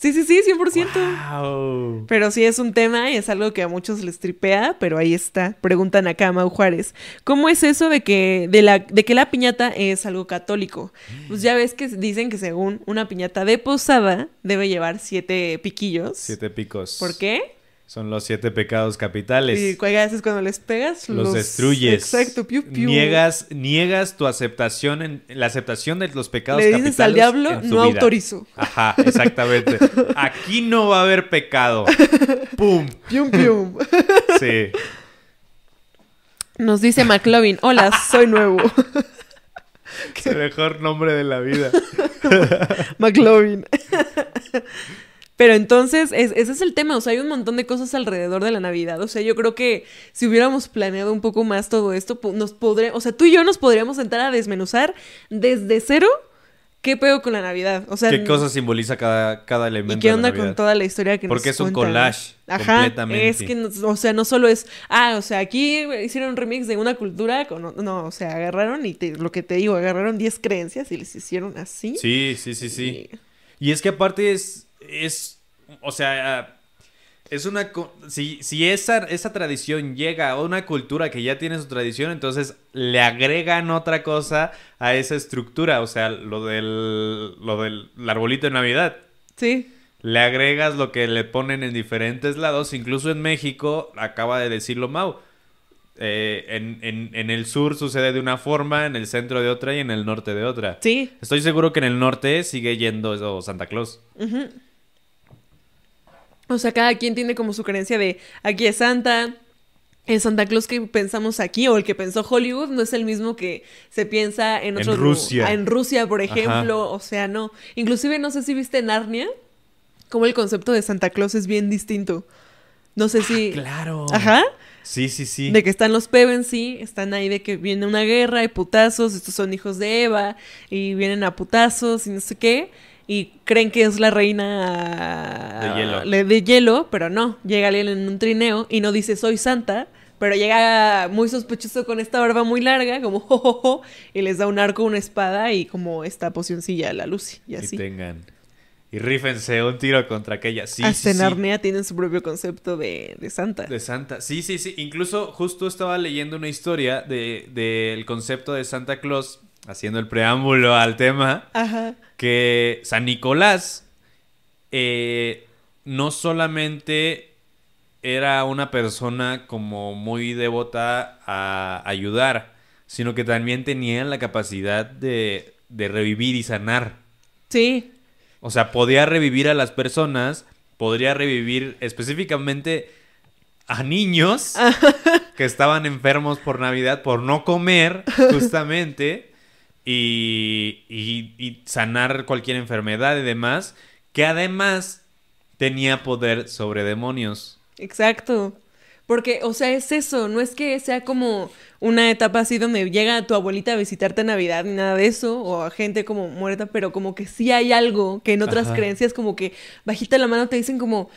Sí, sí, sí, 100%. Wow. Pero sí es un tema y es algo que a muchos les tripea, pero ahí está. Preguntan acá a Mau Juárez. ¿Cómo es eso de que, de, la, de que la piñata es algo católico? Pues ya ves que dicen que según una piñata de posada debe llevar siete piquillos. Siete picos. ¿Por qué? Son los siete pecados capitales. Y cuál haces cuando les pegas, los, destruyes. Exacto, piu, piu. Niegas, niegas tu aceptación en la aceptación de los pecados Le dices capitales. al diablo, no vida. autorizo. Ajá, exactamente. [LAUGHS] Aquí no va a haber pecado. [LAUGHS] ¡Pum! Pium, pium. [LAUGHS] Sí. Nos dice McLovin, hola, soy nuevo. Es el mejor nombre de la vida. McLovin. Pero entonces, es- ese es el tema. O sea, hay un montón de cosas alrededor de la Navidad. O sea, yo creo que si hubiéramos planeado un poco más todo esto, nos podré, o sea, tú y yo nos podríamos sentar a desmenuzar desde cero ¿qué pedo con la Navidad? O sea, ¿Qué cosa simboliza cada, cada elemento? ¿Y qué de la onda con toda la historia que Porque nos es un collage Ajá, completamente. es que, no- o sea, no solo es, ah, o sea, aquí hicieron un remix de una cultura, con, no, o sea, agarraron y te- lo que te digo, agarraron 10 creencias y les hicieron así. Sí, sí, sí, sí. Y- Y es que aparte es, es, o sea, es una, si, si esa, esa tradición llega a una cultura que ya tiene su tradición, entonces le agregan otra cosa a esa estructura, o sea, lo del, lo del arbolito de Navidad. Sí, Le agregas lo que le ponen en diferentes lados, incluso en México, acaba de decirlo Mau. eh, en, en- en el sur sucede de una forma, en el centro de otra y en el norte de otra. sí, Estoy seguro que en el norte sigue yendo eso Santa Claus. O sea, cada quien tiene como su creencia de aquí es Santa. El Santa Claus que pensamos aquí o el que pensó Hollywood no es el mismo que se piensa en En otro lu- Rusia. ah, En Rusia, por ejemplo. O sea, no. Inclusive no sé si viste Narnia, como el concepto de Santa Claus es bien distinto. No sé si. Claro. Ajá. Sí, sí, sí. De que están los Pevensey, están ahí de que viene una guerra y putazos, estos son hijos de Eva, y vienen a putazos y no sé qué, y creen que es la reina De hielo. le- de hielo, pero no, llega alguien en un trineo y no dice soy santa, pero llega muy sospechoso con esta barba muy larga, como jojojo, y les da un arco, una espada y como esta pocioncilla a la Lucy, y Y así. tengan. Y rífense un tiro contra aquella. Sí, Hasta sí, en sí. Narnia tienen su propio concepto de, de santa. De Santa. Sí, sí, sí. Incluso justo estaba leyendo una historia de- del concepto de Santa Claus, haciendo el preámbulo al tema, Ajá. que San Nicolás eh, no solamente era una persona como muy devota a ayudar, sino que también tenía la capacidad de, de revivir y sanar. Sí, O sea, podía revivir a las personas, podría revivir específicamente a niños que estaban enfermos por Navidad, por no comer, [LAUGHS] justamente, y, y- y sanar cualquier enfermedad y demás, que además tenía poder sobre demonios. Exacto. Porque, o sea, es eso, no es que sea como una etapa así donde llega tu abuelita a visitarte a Navidad ni nada de eso, o a gente como muerta, pero como que sí hay algo que en otras Ajá. creencias como que bajita la mano te dicen como,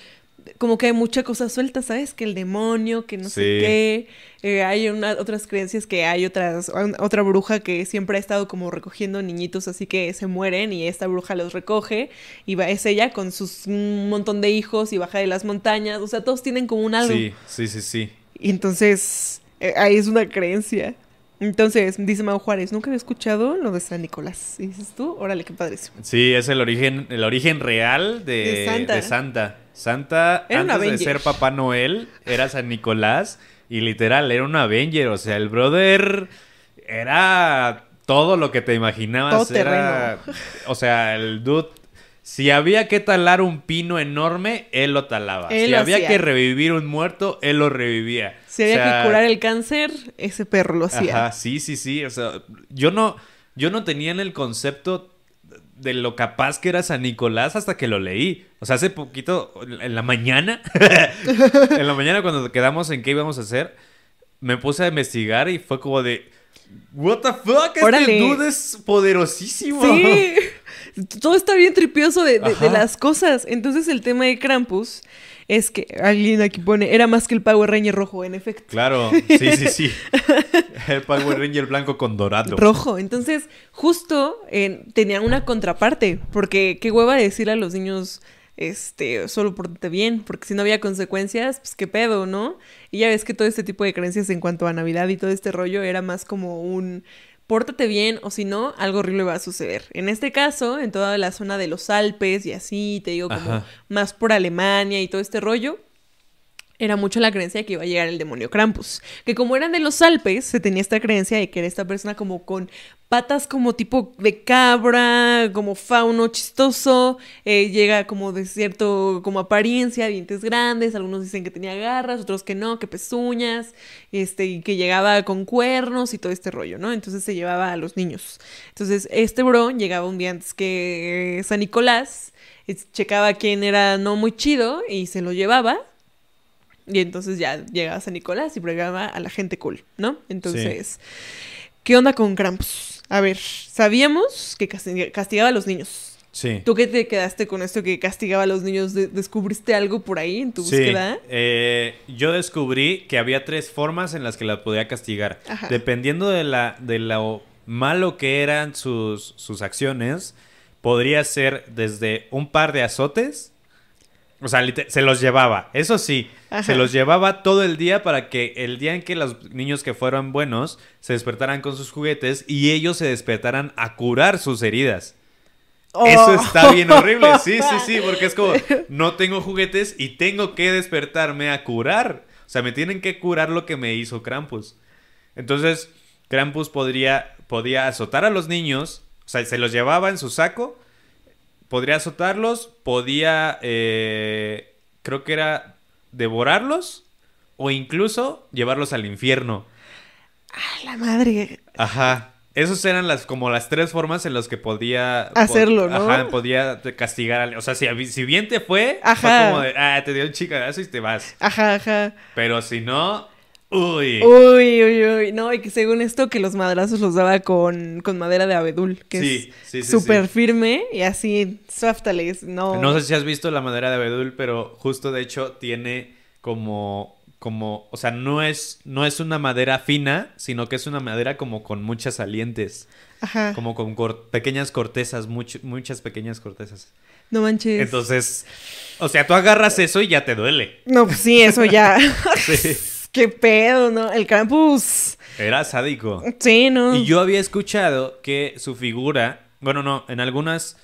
como que hay mucha cosa suelta, ¿sabes? Que el demonio, que no sé qué. Eh, hay una- otras creencias que hay otras, otra bruja que siempre ha estado como recogiendo niñitos así que se mueren y esta bruja los recoge y va, es ella con sus un montón de hijos y baja de las montañas. O sea, todos tienen como un algo. Sí, sí, sí, sí. Y entonces, eh, ahí es una creencia. Entonces, dice Mau Juárez, nunca había escuchado lo de San Nicolás. Y dices tú, órale, qué padrísimo. Sí, es el origen, el origen real de, De Santa. de Santa. Santa, Era antes de ser Papá Noel, era San Nicolás y literal, era un Avenger. O sea, el brother era todo lo que te imaginabas. Todo era, [LAUGHS] o sea, el dude, si había que talar un pino enorme, él lo talaba. Él si lo había hacía. que revivir un muerto, él lo revivía. Si había O sea, que curar el cáncer, ese perro lo hacía. Ajá, sí, sí, sí. O sea, yo no, yo no tenía en el concepto de lo capaz que era San Nicolás hasta que lo leí. O sea, hace poquito, en la mañana, [LAUGHS] en la mañana cuando quedamos en qué íbamos a hacer, me puse a investigar y fue como de, what the fuck, este dude es poderosísimo. Sí. [LAUGHS] Todo está bien tripioso de, de- de Ajá. las cosas. Entonces, el tema de Krampus es que alguien aquí pone, era más que el Power Ranger rojo, en efecto. Claro, sí, sí, sí. [LAUGHS] El Power Ranger blanco con dorado. Rojo. Entonces, justo eh, tenían una contraparte, porque qué hueva decirle a los niños, este, solo pórtate bien, porque si no había consecuencias, pues qué pedo, ¿no? Y ya ves que todo este tipo de creencias en cuanto a Navidad y todo este rollo era más como un pórtate bien o si no, algo horrible va a suceder. En este caso, en toda la zona de los Alpes y así, te digo, como Ajá. más por Alemania y todo este rollo, era mucho la creencia de que iba a llegar el demonio Krampus. Que como eran de los Alpes, se tenía esta creencia de que era esta persona como con patas como tipo de cabra, como fauno chistoso, eh, llega como de cierto, como apariencia, dientes grandes, algunos dicen que tenía garras, otros que no, que pezuñas, este, y que llegaba con cuernos y todo este rollo, ¿no? Entonces se llevaba a los niños. Entonces este bro llegaba un día antes que eh, San Nicolás, checaba quién era no muy chido y se lo llevaba. Y entonces ya llegaba San Nicolás y pregaba a la gente cool, ¿no? Entonces, ¿qué onda con Krampus? A ver, sabíamos que casti- castigaba a los niños. Sí. ¿Tú qué te quedaste con esto que castigaba a los niños? ¿De- ¿Descubriste algo por ahí en tu Sí, búsqueda? eh, yo descubrí que había tres formas en las que la podía castigar. Ajá. Dependiendo de, la, de lo malo que eran sus, sus acciones, podría ser desde un par de azotes. O sea, se los llevaba. Eso sí, Ajá. se los llevaba todo el día para que el día en que los niños que fueron buenos se despertaran con sus juguetes y ellos se despertaran a curar sus heridas. Eso Oh. está bien horrible. [LAUGHS] Sí, sí, sí, porque es como, no tengo juguetes y tengo que despertarme a curar. O sea, me tienen que curar lo que me hizo Krampus. Entonces, Krampus podría, podía azotar a los niños, o sea, se los llevaba en su saco, podría azotarlos, podía, eh, creo que era devorarlos o incluso llevarlos al infierno. ¡A la madre! Ajá. Esas eran las como las tres formas en las que podía Hacerlo, ¿no? Ajá, podía castigar al, o sea, si, si bien te fue, Ajá. fue como de, ah, te dio un chicadazo y te vas. Ajá, ajá. Pero si no, uy. Uy, uy, uy. No, y que según esto, que los madrazos los daba con, con madera de abedul, que Sí, es sí, sí, súper sí. firme y así, suáftales. No. No sé si has visto la madera de abedul, pero justo de hecho tiene como como, o sea, no es no es una madera fina, sino que es una madera como con muchas salientes, Ajá. como con cor- pequeñas cortezas, much- muchas pequeñas cortezas. No manches. Entonces, o sea, tú agarras eso y ya te duele. No, pues sí, eso ya. [LAUGHS] Sí. [LAUGHS] Qué pedo, ¿no? El campus. Era sádico. Sí, ¿no? Y yo había escuchado que su figura, bueno, no, en algunas,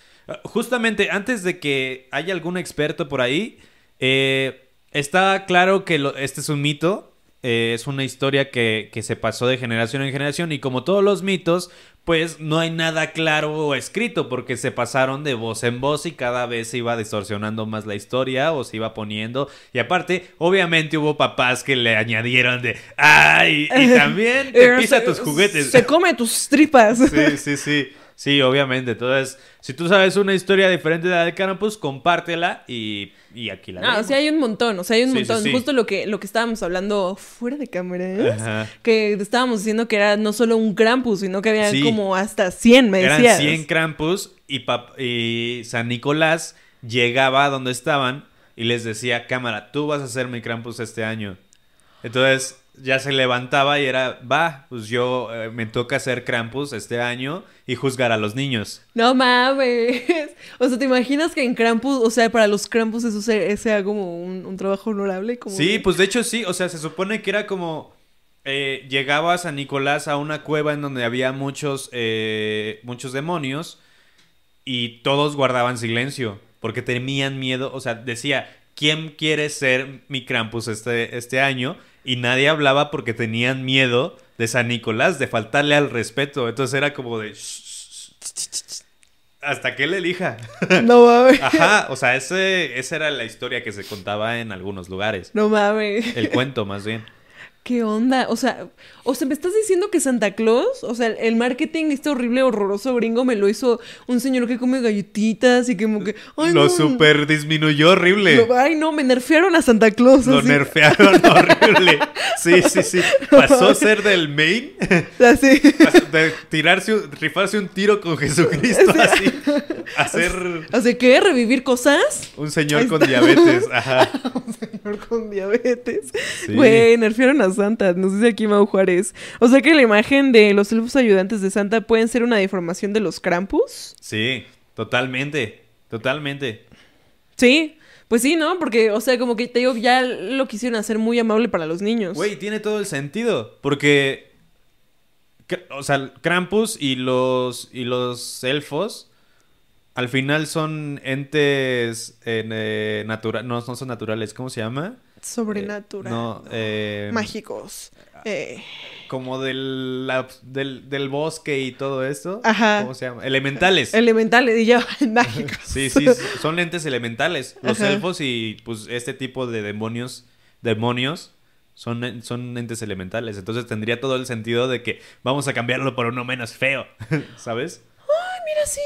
justamente antes de que haya algún experto por ahí, eh, está claro que lo- este es un mito, eh, es una historia que, que se pasó de generación en generación y como todos los mitos, pues no hay nada claro o escrito porque se pasaron de voz en voz y cada vez se iba distorsionando más la historia o se iba poniendo. Y aparte, obviamente hubo papás que le añadieron de, ay, y [LAUGHS] también te Eh, pisa tus juguetes. Se come tus tripas. Sí, sí, sí. Sí, obviamente. Entonces, si tú sabes una historia diferente de la de Krampus, compártela y, y aquí la No, o sea, hay un montón, o sea, hay un Sí, montón. sí. Justo lo que, lo que estábamos hablando fuera de cámaras, Ajá. que estábamos diciendo que era no solo un Krampus, sino que había como hasta 100, me Eran decías. 100 Krampus y, y San Nicolás llegaba a donde estaban y les decía, cámara, tú vas a ser mi Krampus este año. Entonces ya se levantaba y era, va, pues yo eh, me toca ser Krampus este año y juzgar a los niños. No mames. O sea, ¿te imaginas que en Krampus, o sea, para los Krampus eso sea, sea como un, un trabajo honorable? Como Sí, pues de hecho sí, o sea, se supone que era como eh, llegaba San Nicolás a una cueva en donde había muchos eh, muchos demonios y todos guardaban silencio porque tenían miedo, o sea, decía, ¿quién quiere ser mi Krampus este, este año? Y nadie hablaba porque tenían miedo de San Nicolás, de faltarle al respeto, entonces era como de... Hasta que él elija. [LAUGHS] No mames. Ajá, o sea, ese, esa era la historia que se contaba en algunos lugares. No mames. El cuento, más bien. ¿Qué onda? O sea, o sea, ¿me estás diciendo que Santa Claus, o sea, el marketing este horrible, horroroso gringo me lo hizo un señor que come galletitas y que como que... Ay, Lo no, super disminuyó horrible. lo- ay, no, me nerfearon a Santa Claus. Lo así. nerfearon [LAUGHS] horrible. Sí, sí, sí. Pasó a ser del main, [LAUGHS] Así. de tirarse, rifarse un tiro con Jesucristo, [LAUGHS] así. A ser ¿Así qué? ¿Revivir cosas? un señor con diabetes. Ajá. Un señor con diabetes. Sí. Güey, nerfearon a Santa, nos dice aquí Mau Juárez. O sea que la imagen de los elfos ayudantes de Santa pueden ser una deformación de los Krampus. Sí, totalmente. Totalmente. Sí, pues sí, ¿no? Porque, o sea, como que te digo, ya lo quisieron hacer muy amable para los niños. Güey, tiene todo el sentido. Porque. O sea, Krampus y los. y los elfos. Al final son entes eh, naturales. No, no son naturales. ¿Cómo se llama? Sobrenatural. No, eh, Mágicos. Eh, Como del, la- del, del bosque y todo esto. Ajá. ¿Cómo se llama? Elementales. elementales y ya, [LAUGHS] mágicos. Sí, sí, [LAUGHS] son entes elementales. Los Ajá. elfos y pues este tipo de demonios, demonios son, son entes elementales. Entonces tendría todo el sentido de que vamos a cambiarlo por uno menos feo, [LAUGHS] ¿sabes? Mira, sí.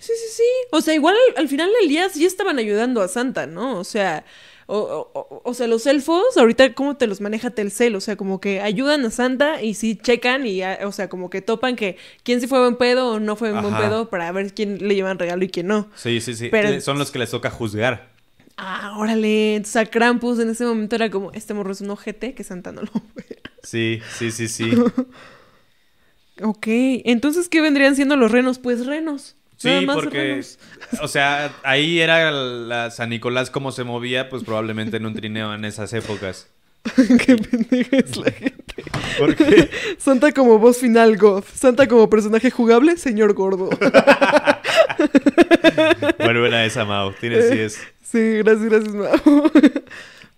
Sí, sí, sí. O sea, igual al, al final del día sí estaban ayudando a Santa, ¿no? O sea, o, o- o- sea, los elfos, ahorita, ¿cómo te los maneja Telcel? O sea, como que ayudan a Santa y sí checan y, ah, o sea, como que topan que quién sí fue buen pedo o no fue buen pedo para ver quién le llevan regalo y quién no. Sí, sí, sí. Pero- Son los que les toca juzgar. Ah, órale. Entonces a Krampus en ese momento era como, este morro es un ojete que Santa no lo ve. Sí, sí, sí, sí. [LAUGHS] Ok, entonces, ¿qué vendrían siendo los renos? Pues renos. Sí, porque, o sea, ahí era la San Nicolás cómo se movía, pues probablemente en un trineo en esas épocas. [LAUGHS] Qué pendeja es la gente. Porque Santa como voz final, Goth. Santa como personaje jugable, señor gordo. [LAUGHS] Bueno, buena esa, Mau. Tienes 10. Sí, gracias, gracias, Mau. [LAUGHS]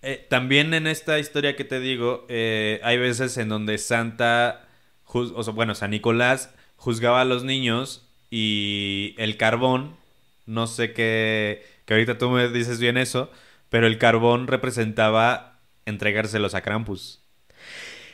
Eh, también en esta historia que te digo, eh, hay veces en donde Santa, o sea, bueno, San Nicolás juzgaba a los niños y el carbón, no sé qué, que ahorita tú me dices bien eso, pero el carbón representaba entregárselos a Krampus.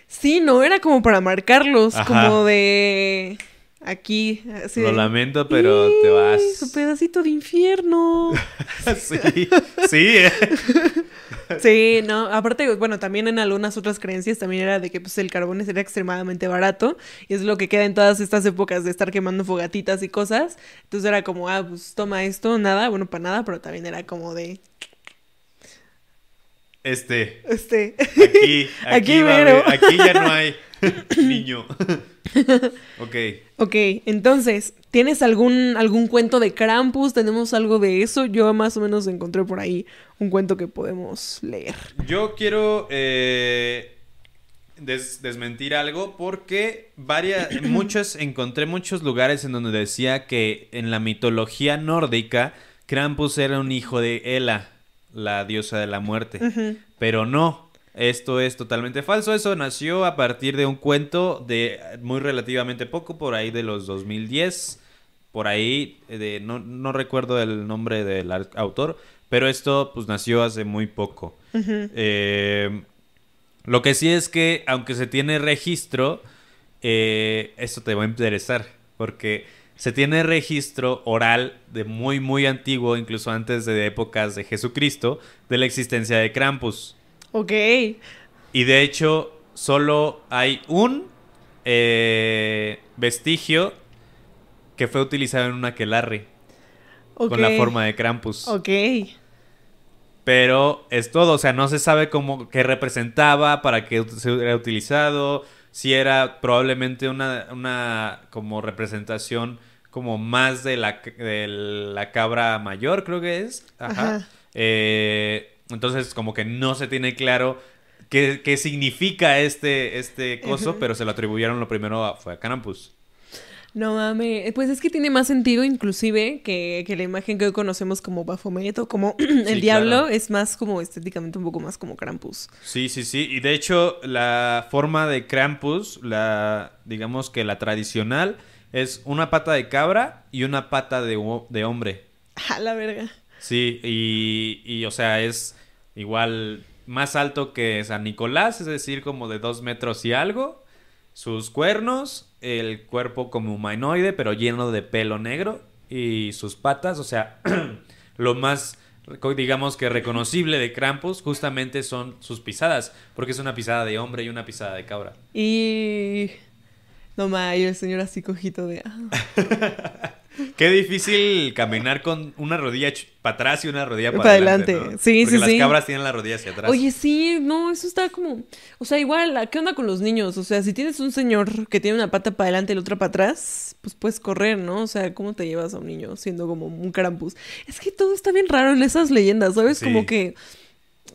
Sí, no, era como para marcarlos, Ajá. como de aquí, así Lo de, lamento, pero te "Ih, vas. Su pedacito de infierno. [LAUGHS] sí, sí, eh. [LAUGHS] Sí, no, aparte, bueno, también en algunas otras creencias también era de que pues el carbón era extremadamente barato y es lo que queda en todas estas épocas de estar quemando fogatitas y cosas. Entonces era como, ah, pues toma esto, nada, bueno, para nada, pero también era como de, Este, este, aquí, [LAUGHS] aquí, Aquí va aquí ya no hay [COUGHS] niño. [COUGHS] ok. ok, entonces, ¿tienes algún, algún cuento de Krampus? ¿Tenemos algo de eso? Yo más o menos encontré por ahí un cuento que podemos leer. Yo quiero eh, des- desmentir algo porque varias, [COUGHS] muchos, encontré muchos lugares en donde decía que en la mitología nórdica Krampus era un hijo de Hela, la diosa de la muerte. Pero no, esto es totalmente falso. Eso nació a partir de un cuento de muy relativamente poco, por ahí de los 2010. Por ahí, eh, de, no, no recuerdo el nombre del autor, pero esto pues nació hace muy poco. Eh, lo que sí es que, aunque se tiene registro, eh, esto te va a interesar, porque se tiene registro oral de muy, muy antiguo, incluso antes de épocas de Jesucristo, de la existencia de Krampus. Ok, Y de hecho, solo hay un eh, vestigio que fue utilizado en un aquelarre ok. con la forma de Krampus. Ok. Pero es todo, o sea, no se sabe cómo qué representaba, para qué se hubiera utilizado, si era probablemente una, una como representación como más de la, de la cabra mayor, creo que es. Ajá. Ajá. Eh, entonces, como que no se tiene claro qué, qué significa este, este coso, pero se lo atribuyeron lo primero a, fue a Krampus. No mames, pues es que tiene más sentido inclusive que, que la imagen que hoy conocemos como Baphomet o como [CLEARS THROAT] el Sí, diablo claro. es más como estéticamente un poco más como Krampus. Sí, sí, sí. Y de hecho, la forma de Krampus, la, digamos que la tradicional, es una pata de cabra y una pata de, de hombre. A la verga. Sí, y, y, o sea, es igual más alto que San Nicolás, es decir, como de dos metros y algo. Sus cuernos, el cuerpo como humanoide, pero lleno de pelo negro. Y sus patas, o sea, [CLEARS THROAT] lo más, digamos que reconocible de Krampus justamente son sus pisadas, porque es una pisada de hombre y una pisada de cabra. Y... No mames, el señor así cojito de... [LAUGHS] Qué difícil caminar con una rodilla para atrás y una rodilla para Pa' adelante. adelante. ¿no? Sí, Porque sí, las sí. cabras tienen la rodilla hacia atrás. Oye, sí, no, eso está como... O sea, igual, ¿qué onda con los niños? O sea, si tienes un señor que tiene una pata para adelante y la otra para atrás, pues puedes correr, ¿no? O sea, ¿cómo te llevas a un niño siendo como un Krampus? Es que todo está bien raro en esas leyendas, ¿sabes? Sí. Como que...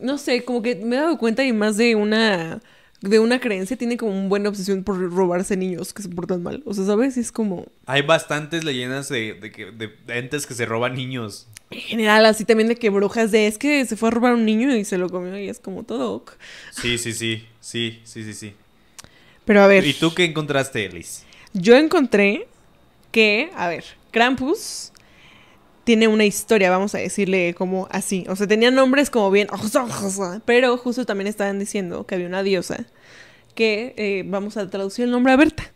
No sé, como que me he dado cuenta y más de una... De una creencia tiene como una buena obsesión por robarse niños que se portan mal. O sea, ¿sabes? Es como... Hay bastantes leyendas de, de, que- de entes que se roban niños. En general, así también de que brujas de... Es que se fue a robar un niño y se lo comió y es como todo. Sí, sí, sí. Sí, sí, sí, sí. Pero a ver... ¿Y tú qué encontraste, Liz? Yo encontré que, a ver, Krampus tiene una historia, vamos a decirle como así. O sea, tenía nombres como bien, pero justo también estaban diciendo que había una diosa que, eh, vamos a traducir el nombre a Berta.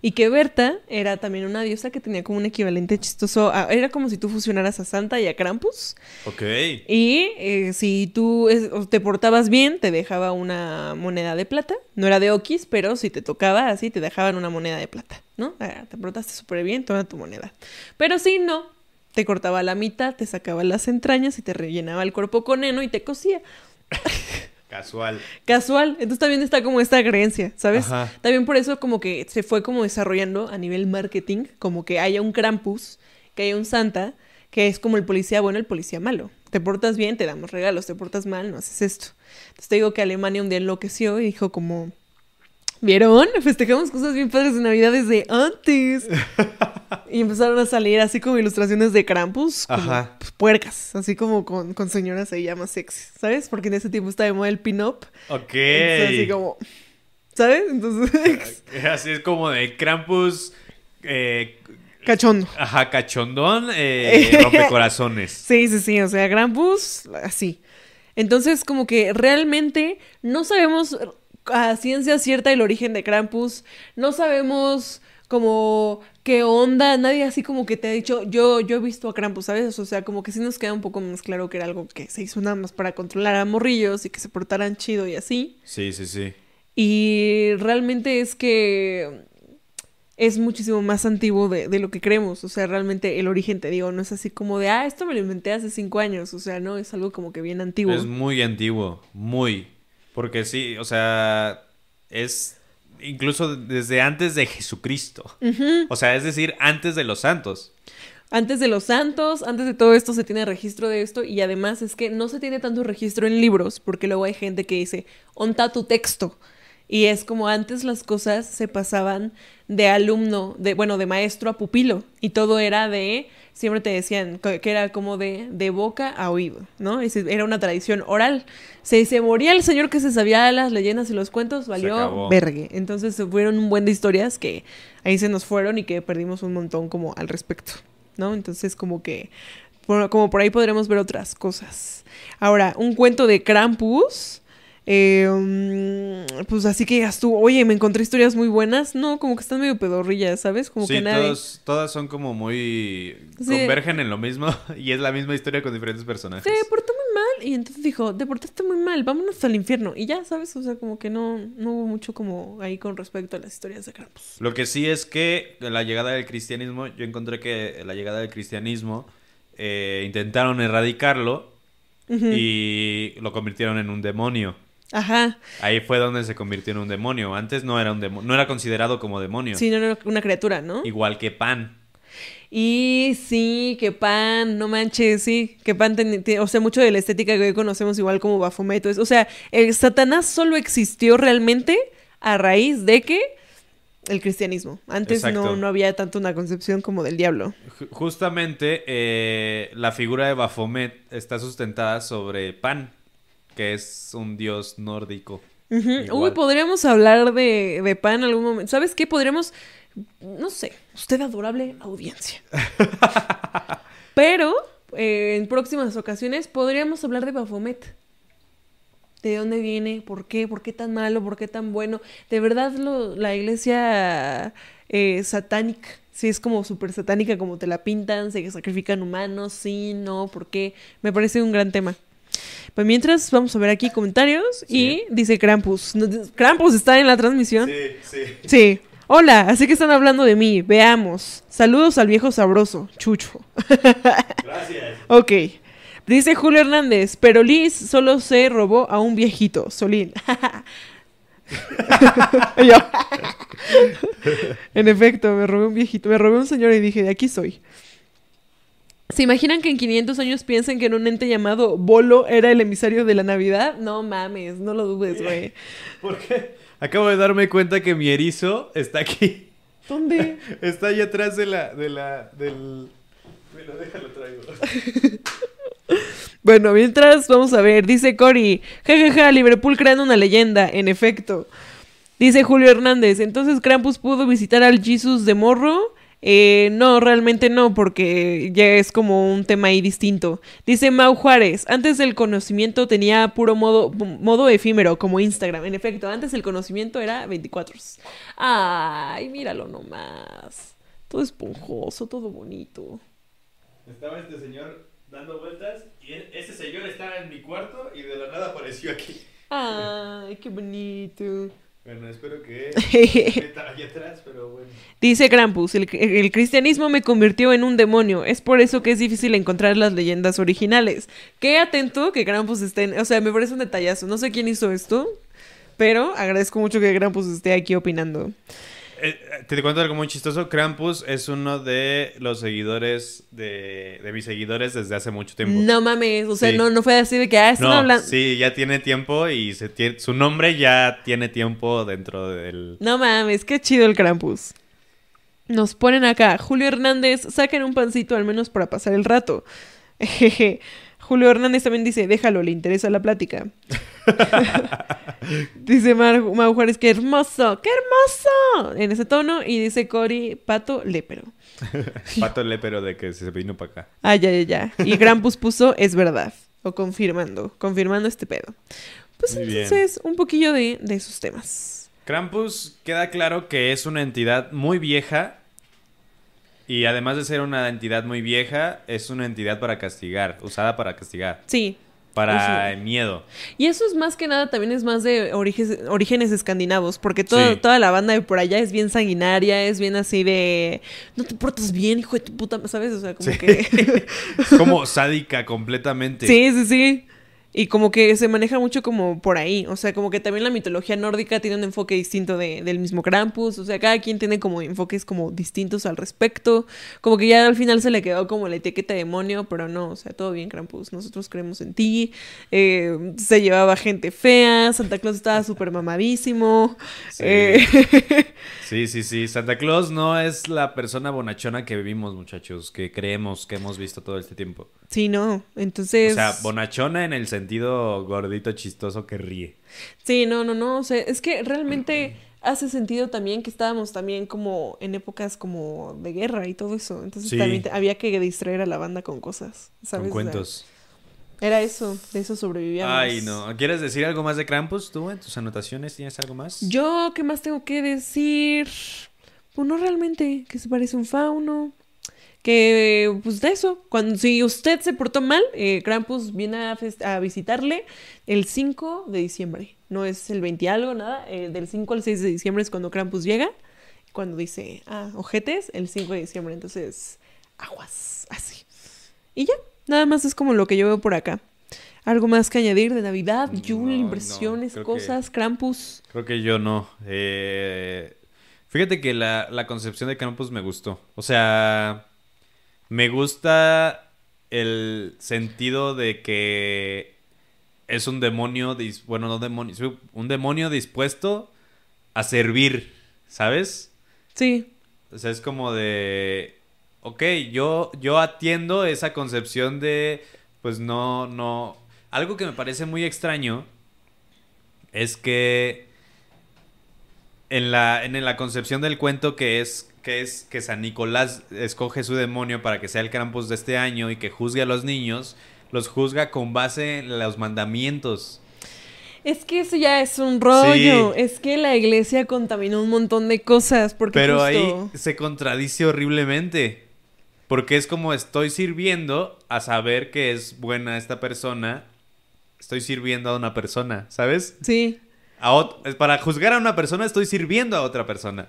Y que Berta era también una diosa que tenía como un equivalente chistoso. a- era como si tú fusionaras a Santa y a Krampus. Ok. Y eh, si tú es- te portabas bien, te dejaba una moneda de plata. No era de Okis, pero si te tocaba así, te dejaban una moneda de plata, ¿no? Ah, te portaste súper bien, toda tu moneda. Pero si no, te cortaba la mitad, te sacaba las entrañas y te rellenaba el cuerpo con heno y te cosía. [LAUGHS] Casual. Casual. Entonces también está como esta creencia, ¿sabes? Ajá. También por eso como que se fue como desarrollando a nivel marketing, como que haya un Krampus, que haya un Santa, que es como el policía bueno, el policía malo. Te portas bien, te damos regalos, te portas mal, no haces esto. Entonces te digo que Alemania un día enloqueció y dijo como... ¿Vieron? Festejamos cosas bien padres de Navidad desde antes. [LAUGHS] [LAUGHS] y empezaron a salir así como ilustraciones de Krampus, como Ajá. pues, puercas, así como con, con señoras ahí ya más sexy, ¿sabes? Porque en ese tiempo estaba de moda el pin-up. Ok. Entonces, así como, ¿sabes? Entonces, [LAUGHS] [LAUGHS] Así es como de Krampus. Eh, cachondo. ajá, cachondón. Eh, rompecorazones. Sí, sí, sí, o sea, Krampus, así. Entonces, como que realmente no sabemos a ciencia cierta el origen de Krampus, no sabemos como qué onda, nadie así como que te ha dicho, yo, yo he visto a Krampus, ¿sabes? O sea, como que sí nos queda un poco más claro que era algo que se hizo nada más para controlar a morrillos y que se portaran chido y así. Sí, sí, sí. Y realmente es que es muchísimo más antiguo de, de lo que creemos. O sea, realmente el origen, te digo, no es así como de, ah, esto me lo inventé hace cinco años. O sea, no, es algo como que bien antiguo. Es muy antiguo, muy. Porque sí, o sea, es incluso desde antes de Jesucristo. O sea, es decir, antes de los santos. Antes de los santos, antes de todo esto se tiene registro de esto y además es que no se tiene tanto registro en libros porque luego hay gente que dice, onta tu texto. Y es como antes las cosas se pasaban de alumno, de bueno, de maestro a pupilo y todo era de, siempre te decían que era como de, de boca a oído, ¿no? Era una tradición oral. Se, se moría el señor que se sabía las leyendas y los cuentos, valió vergue. Entonces se fueron un buen de historias que ahí se nos fueron y que perdimos un montón como al respecto, ¿no? Entonces como que, como por ahí podremos ver otras cosas. Ahora, un cuento de Krampus. Eh, pues así que digas tú, oye, me encontré historias muy buenas. No, como que están medio pedorrillas, ¿sabes? Como sí, que nadie. todos- todas son como muy... Sí. Convergen en lo mismo [LAUGHS] y es la misma historia con diferentes personajes. Se portó muy mal y entonces dijo, te portaste muy mal, vámonos al infierno. Y ya, ¿sabes? O sea, como que no, no hubo mucho como ahí con respecto a las historias de Krampus. Lo que sí es que la llegada del cristianismo, yo encontré que la llegada del cristianismo eh, intentaron erradicarlo y lo convirtieron en un demonio. Ajá. Ahí fue donde se convirtió en un demonio. Antes no era un demonio, no era considerado como demonio. Sí, no era una criatura, ¿no? Igual que Pan. Y sí, que pan, no manches, sí, que pan, ten- te- o sea, mucho de la estética que hoy conocemos igual como Baphomet, o sea, el Satanás solo existió realmente a raíz de que el cristianismo. Antes no, no había tanto una concepción como del diablo. Ju- Justamente eh, la figura de Baphomet está sustentada sobre Pan, que es un dios nórdico. Ujú. Uy, podríamos hablar de, de pan en algún momento. ¿Sabes qué? Podríamos, no sé, usted adorable audiencia. [LAUGHS] Pero eh, en próximas ocasiones podríamos hablar de Baphomet. ¿De dónde viene? ¿Por qué? ¿Por qué tan malo? ¿Por qué tan bueno? De verdad, lo- la iglesia eh, satánica, sí es como súper satánica como te la pintan, se sacrifican humanos, sí, no, ¿por qué? Me parece un gran tema. Pues mientras vamos a ver aquí comentarios y dice Krampus. Krampus está en la transmisión. sí. Sí. Hola, así que están hablando de mí. Veamos. Saludos al viejo sabroso, Chucho. Gracias. [LAUGHS] Ok. Dice Julio Hernández, pero Liz solo se robó a un viejito, Solín. [LAUGHS] [LAUGHS] En efecto, me robé un viejito, me robé un señor y dije, de aquí soy. ¿Se imaginan que en 500 años piensen que en un ente llamado Bolo era el emisario de la Navidad? No mames, no lo dudes, güey. [LAUGHS] ¿Por qué? Acabo de darme cuenta que mi erizo está aquí. ¿Dónde? [LAUGHS] Está ahí atrás de la, de la, del... Bueno, déjalo traigo. [LAUGHS] Bueno, mientras vamos a ver, dice Cory, jajaja, Liverpool creando una leyenda, en efecto. Dice Julio Hernández, entonces Krampus pudo visitar al Jesus de Morro Eh, no, realmente no, porque ya es como un tema ahí distinto. Dice Mau Juárez, antes del conocimiento tenía puro modo, modo efímero, como Instagram. En efecto, antes el conocimiento era 24. Ay, míralo nomás. Todo esponjoso, todo bonito. Estaba este señor dando vueltas y ese señor estaba en mi cuarto y de la nada apareció aquí. Ay, qué bonito. Bueno, espero que allá [LAUGHS] atrás, pero bueno. Dice Krampus, el, el, cristianismo me convirtió en un demonio. Es por eso que es difícil encontrar las leyendas originales. Qué atento que Krampus esté en... O sea, me parece un detallazo. No sé quién hizo esto, pero agradezco mucho que Krampus esté aquí opinando. Eh, te cuento algo muy chistoso. Krampus es uno de los seguidores de, de mis seguidores desde hace mucho tiempo. No mames, o sea, Sí. no, no fue así de que, ah, están No, hablando. sí, ya tiene tiempo y se su nombre ya tiene tiempo dentro del... No mames, qué chido el Krampus. Nos ponen acá, Julio Hernández, saquen un pancito al menos para pasar el rato. [LAUGHS] Jeje. Julio Hernández también dice, déjalo, le interesa la plática. [LAUGHS] dice Mar Mau Juárez, qué hermoso, qué hermoso, en ese tono. Y dice Cory, pato lépero. [LAUGHS] Pato Lepero de que se vino para acá. Ah, ya, ya, ya. Y Krampus puso, es verdad. O confirmando, confirmando este pedo. Pues Muy bien. entonces, un poquillo de, de esos temas. Krampus queda claro que es una entidad muy vieja y además de ser una entidad muy vieja, es una entidad para castigar, usada para castigar, Sí, para miedo. Y eso es más que nada, también es más de orígenes, orígenes escandinavos, porque todo- Sí. toda la banda de por allá es bien sanguinaria, es bien así de, no te portas bien, hijo de tu puta, ¿sabes? O sea, como Sí. que... [LAUGHS] Es como sádica completamente. sí, sí, sí. Y como que se maneja mucho como por ahí, o sea, como que también la mitología nórdica tiene un enfoque distinto de- del mismo Krampus, o sea, cada quien tiene como enfoques como distintos al respecto, como que ya al final se le quedó como la etiqueta de demonio, pero no, o sea, todo bien Krampus, nosotros creemos en ti, eh, se llevaba gente fea, Santa Claus estaba súper mamadísimo, Sí. eh, Sí, sí, sí. Santa Claus no es la persona bonachona que vivimos, muchachos, que creemos que hemos visto todo este tiempo. sí, no, entonces... O sea, bonachona en el sentido gordito chistoso que ríe. Sí, no, no, no, o sea, es que realmente hace sentido también que estábamos también como en épocas como de guerra y todo eso, entonces Sí. también había que distraer a la banda con cosas, ¿sabes? Con cuentos. era eso, de eso sobrevivíamos. Ay, no. ¿Quieres decir algo más de Krampus tú en tus anotaciones? ¿Tienes algo más? Yo, ¿qué más tengo que decir? Pues no realmente, que se parece a un fauno. Que, pues de eso, cuando si usted se portó mal, eh, Krampus viene a, visitarle el 5 de diciembre. No es el 20 y algo, nada. eh, del 5 al 6 de diciembre es cuando Krampus llega. Cuando dice, ah, ojetes, el 5 de diciembre. Entonces, aguas, así. Y ya, nada más es como lo que yo veo por acá. ¿Algo más que añadir de Navidad? Yule, no, impresiones, que- cosas, Krampus. Creo que yo no. Eh, fíjate que la, la concepción de Krampus me gustó. O sea, me gusta el sentido de que es un demonio, dis- bueno, no demonio, un demonio dispuesto a servir, ¿sabes? Sí, O sea, es como de, ok, yo, yo atiendo esa concepción de, pues no, no, algo que me parece muy extraño es que en la, en la concepción del cuento que es, que es que San Nicolás escoge su demonio para que sea el Krampus de este año y que juzgue a los niños, los juzga con base en los mandamientos. Es que eso ya es un rollo. Sí. Es que la iglesia contaminó un montón de cosas. Porque Pero justo- ahí se contradice horriblemente. Porque es como estoy sirviendo a saber que es buena esta persona. Estoy sirviendo a una persona, ¿sabes? Sí, A para juzgar a una persona estoy sirviendo a otra persona.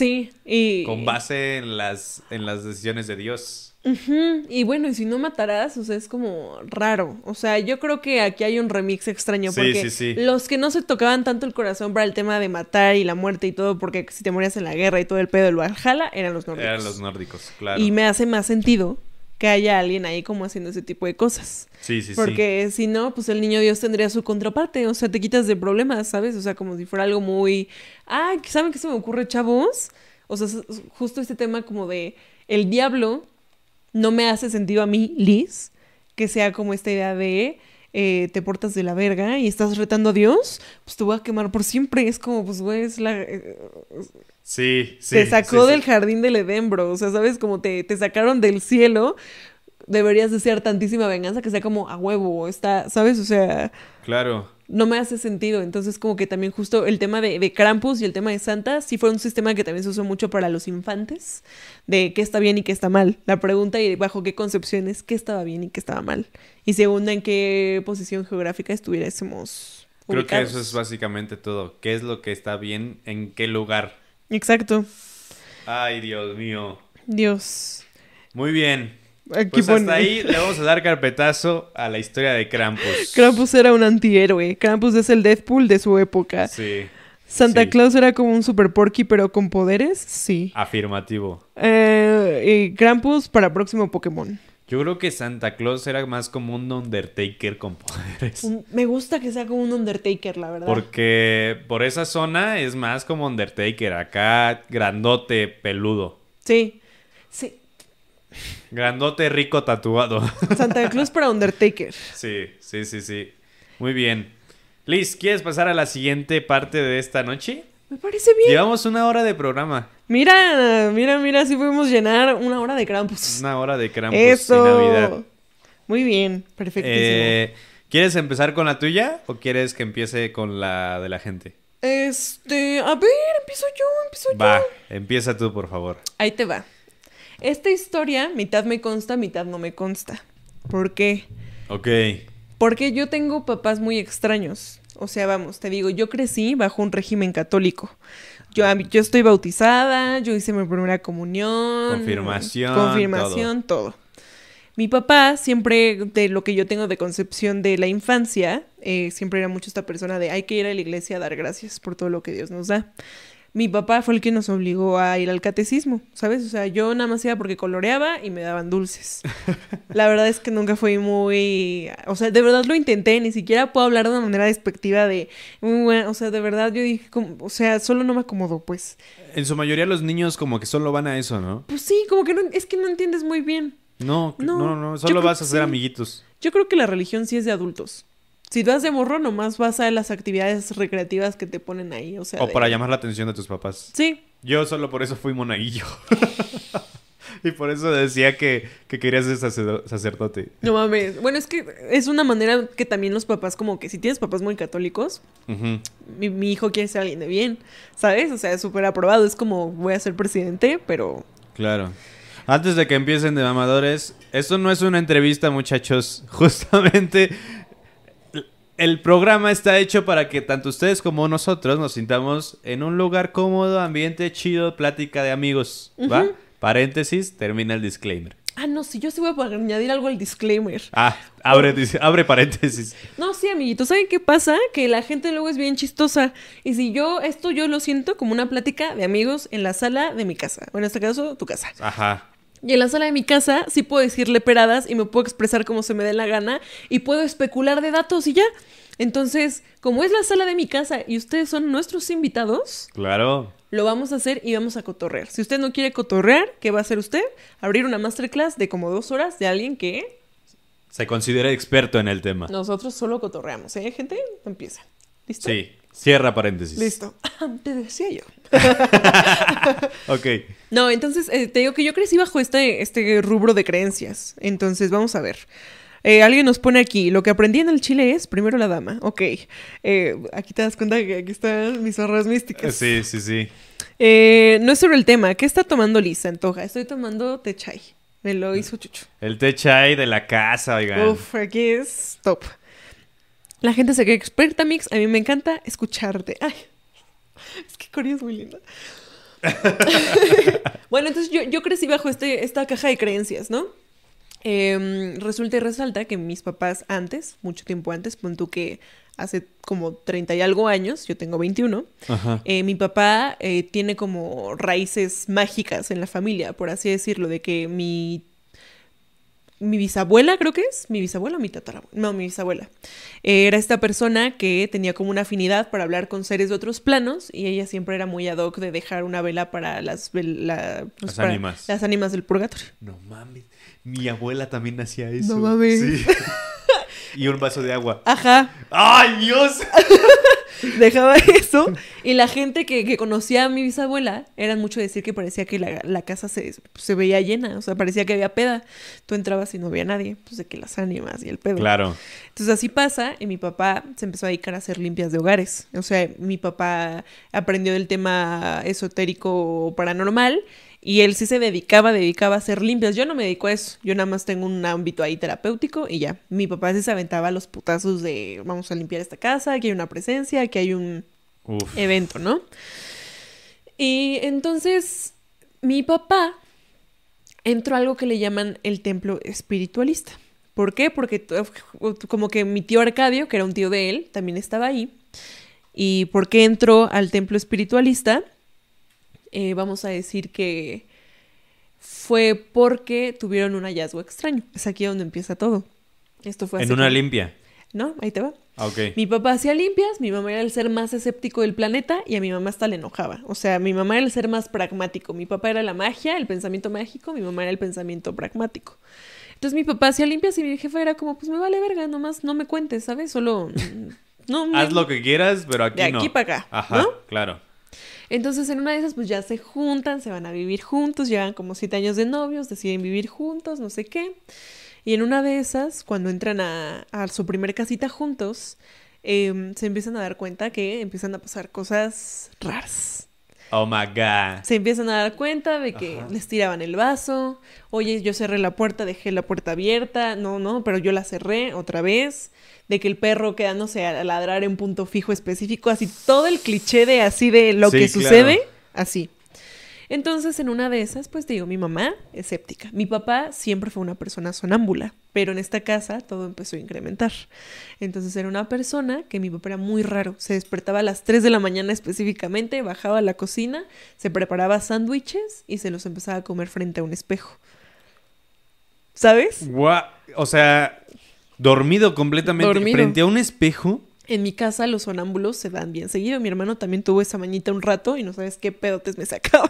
Sí. Y. Con base en las, en las decisiones de Dios. Y bueno, y si no matarás, o sea, es como raro. O sea, yo creo que aquí hay un remix extraño. Sí, porque sí, sí. los que no se tocaban tanto el corazón para el tema de matar y la muerte y todo, porque si te morías en la guerra y todo el pedo del Valhalla, eran los nórdicos. Eran los nórdicos, claro. Y me hace más sentido que haya alguien ahí como haciendo ese tipo de cosas. Sí, sí, sí. Porque si no, pues el niño Dios tendría su contraparte, o sea, te quitas de problemas, ¿sabes? O sea, como si fuera algo muy... Ah, ¿saben qué se me ocurre, chavos? O sea, justo este tema como de el diablo no me hace sentido a mí, Liz, que sea como esta idea de eh, te portas de la verga y estás retando a Dios, pues te voy a quemar por siempre. Es como, pues, güey, es la... eh, Sí, sí. te sacó sí, sí. del jardín del Edén, bro. O sea, ¿sabes? Como te, te sacaron del cielo, deberías desear tantísima venganza que sea como a huevo, está, ¿sabes? O sea, Claro. No me hace sentido. Entonces, como que también justo el tema de, de Krampus y el tema de Santa sí fue un sistema que también se usó mucho para los infantes, de qué está bien y qué está mal. La pregunta y bajo qué concepciones, qué estaba bien y qué estaba mal. Y según en qué posición geográfica estuviésemos Creo que eso es básicamente todo. ¿Qué es lo que está bien? ¿En qué lugar? Exacto. Ay, Dios mío. Dios. Muy bien. Aquí Pues pone- hasta ahí le vamos a dar carpetazo a la historia de Krampus. Krampus era un antihéroe. Krampus es el Deadpool de su época. Sí, Santa sí. Claus era como un super porky, pero con poderes. Sí. afirmativo. Eh, y Krampus para próximo Pokémon. Yo creo que Santa Claus era más como un Undertaker con poderes. Me gusta que sea como un Undertaker, la verdad. Porque por esa zona es más como Undertaker. Acá, grandote, peludo. Sí. Sí. Grandote, rico, tatuado. [LAUGHS] Santa Claus para Undertaker. Sí, sí, sí, sí. Muy bien. Liz, ¿quieres pasar a la siguiente parte de esta noche? Me parece bien. Llevamos una hora de programa. Mira, mira, mira, si podemos llenar una hora de Krampus. Una hora de Krampus Eso. y Navidad. Muy bien, perfectísimo. Eh, ¿Quieres empezar con la tuya o quieres que empiece con la de la gente? Este, a ver, empiezo yo, empiezo Va, yo. empieza tú, por favor. Ahí te va. Esta historia, mitad me consta, mitad no me consta. ¿Por qué? Ok. Porque yo tengo papás muy extraños. O sea, vamos, te digo, yo crecí bajo un régimen católico. Yo, yo estoy bautizada, yo hice mi primera comunión. Confirmación, Confirmación, todo. Mi papá siempre, de lo que yo tengo de concepción de la infancia, eh, siempre era mucho esta persona de hay que ir a la iglesia a dar gracias por todo lo que Dios nos da. Mi papá fue el que nos obligó a ir al catecismo, ¿sabes? O sea, yo nada más iba porque coloreaba y me daban dulces. [LAUGHS] La verdad es que nunca fui muy... O sea, de verdad lo intenté, ni siquiera puedo hablar de una manera despectiva de... O sea, de verdad yo dije, como- o sea, solo no me acomodó, pues. En su mayoría los niños como que solo van a eso, ¿no? Pues sí, como que no, es que no entiendes muy bien. No, No, no, solo vas a ser sí. amiguitos. Yo creo que la religión sí es de adultos. Si vas de morro, nomás vas a las actividades recreativas que te ponen ahí, o sea... O de- para llamar la atención de tus papás. Sí, Yo solo por eso fui monaguillo. [LAUGHS] y por eso decía que, que quería ser sacerdo- sacerdote. no mames. Bueno, es que es una manera que también los papás, como que si tienes papás muy católicos, mi, mi hijo quiere ser alguien de bien, ¿sabes? O sea, es súper aprobado. Es como, voy a ser presidente, pero... Claro. Antes de que empiecen de mamadores, esto no es una entrevista, muchachos. [LAUGHS] Justamente el programa está hecho para que tanto ustedes como nosotros nos sintamos en un lugar cómodo, ambiente chido, plática de amigos. ¿Va? Paréntesis, termina el disclaimer. Ah, no, sí, yo sí voy a añadir algo al disclaimer. Ah, abre, abre paréntesis. No, sí, amiguitos, ¿saben qué pasa? Que la gente luego es bien chistosa. Y si yo, esto yo lo siento como una plática de amigos en la sala de mi casa. O en este caso, tu casa. Ajá. Y en la sala de mi casa sí puedo decirle peradas y me puedo expresar como se me dé la gana y puedo especular de datos y ya. Entonces, como es la sala de mi casa y ustedes son nuestros invitados, Claro. lo vamos a hacer y vamos a cotorrear. Si usted no quiere cotorrear, ¿qué va a hacer usted? Abrir una masterclass de como dos horas de alguien que Se considera experto en el tema. nosotros solo cotorreamos, ¿eh, gente? Empieza. ¿Listo? Sí. Cierra paréntesis. Listo. [LAUGHS] Te decía yo. [LAUGHS] Ok. No, entonces eh, te digo que yo crecí bajo este, este rubro de creencias. Entonces, vamos a ver. Eh, alguien nos pone aquí, lo que aprendí en el Chile es primero la dama. Ok. Eh, aquí te das cuenta que aquí están mis horras místicas. Sí, sí, sí. Eh, no es sobre el tema. ¿Qué está tomando Lisa? Antoja. Estoy tomando té chai. Me lo hizo Chucho. El té chai de la casa, oigan. Uf, aquí es top. La gente se cree experta, Mix. A mí me encanta escucharte. Ay, es que Corea es muy linda. [LAUGHS] bueno, entonces yo, yo crecí bajo este, esta caja de creencias, ¿no? Em, resulta y resalta que mis papás antes, mucho tiempo antes, pon tú que hace como 30 y algo años, yo tengo 21, Ajá. eh, mi papá eh, tiene como raíces mágicas en la familia, por así decirlo, de que mi, mi bisabuela, creo que es, mi bisabuela o mi tatarabuela, no, mi bisabuela, eh, era esta persona que tenía como una afinidad para hablar con seres de otros planos y ella siempre era muy ad hoc de dejar una vela para las, la- pues, Las para ánimas. las ánimas del purgatorio. No mames. Mi abuela también hacía eso. No mames. Sí. [LAUGHS] Y un vaso de agua. Ajá, ¡Ay, Dios! [LAUGHS] dejaba [LAUGHS] eso. Y la gente que, que conocía a mi bisabuela eran mucho decir que parecía que la, la casa se, se veía llena. O sea, parecía que había peda. Tú entrabas y no había nadie. Pues de que las ánimas y el pedo. Claro. Entonces así pasa y mi papá se empezó a dedicar a hacer limpias de hogares. O sea, mi papá aprendió del tema esotérico paranormal y él sí se dedicaba, dedicaba a hacer limpias. Yo no me dedico a eso, yo nada más tengo un ámbito ahí terapéutico y ya. Mi papá sí se aventaba los putazos de vamos a limpiar esta casa, aquí hay una presencia, aquí hay un Uf. evento, ¿no? Y entonces mi papá entró a algo que le llaman el templo espiritualista. ¿Por qué? Porque como que mi tío Arcadio, que era un tío de él, también estaba ahí. ¿Y por qué entró al templo espiritualista? Eh, vamos a decir que fue porque tuvieron un hallazgo extraño. Es aquí donde empieza todo. Esto fue En una limpia. ¿No? Ahí te va. Ah, ok. Mi papá hacía limpias, mi mamá era el ser más escéptico del planeta y a mi mamá hasta le enojaba. O sea, mi mamá era el ser más pragmático. Mi papá era la magia, el pensamiento mágico, mi mamá era el pensamiento pragmático. Entonces mi papá hacía limpias y mi jefa era como, pues me vale verga, nomás no me cuentes, ¿sabes? Solo... mm, No, [LAUGHS] me- Haz lo que quieras, pero aquí De no. aquí para acá, Ajá, ¿no? claro. Entonces en una de esas pues ya se juntan, se van a vivir juntos, llevan como siete años de novios, deciden vivir juntos, no sé qué. Y en una de esas, cuando entran a, a su primer casita juntos, em, se empiezan a dar cuenta que empiezan a pasar cosas raras. Oh my god. Se empiezan a dar cuenta de que les tiraban el vaso. Oye, yo cerré la puerta, dejé la puerta abierta. No, no, pero yo la cerré otra vez. De que el perro quedándose a ladrar en punto fijo específico. Así todo el cliché de así de lo Sí, que claro. sucede. Así. Entonces, en una de esas, pues te digo, mi mamá escéptica. Mi papá siempre fue una persona sonámbula, pero en esta casa todo empezó a incrementar. Entonces era una persona que mi papá era muy raro. Se despertaba a las 3 de la mañana específicamente, bajaba a la cocina, se preparaba sándwiches y se los empezaba a comer frente a un espejo. ¿Sabes? Gua- O sea, dormido completamente Dormido. frente a un espejo. En mi casa los sonámbulos se dan bien seguido. Mi hermano también tuvo esa mañita un rato y no sabes qué pedotes me [LAUGHS] sacaba.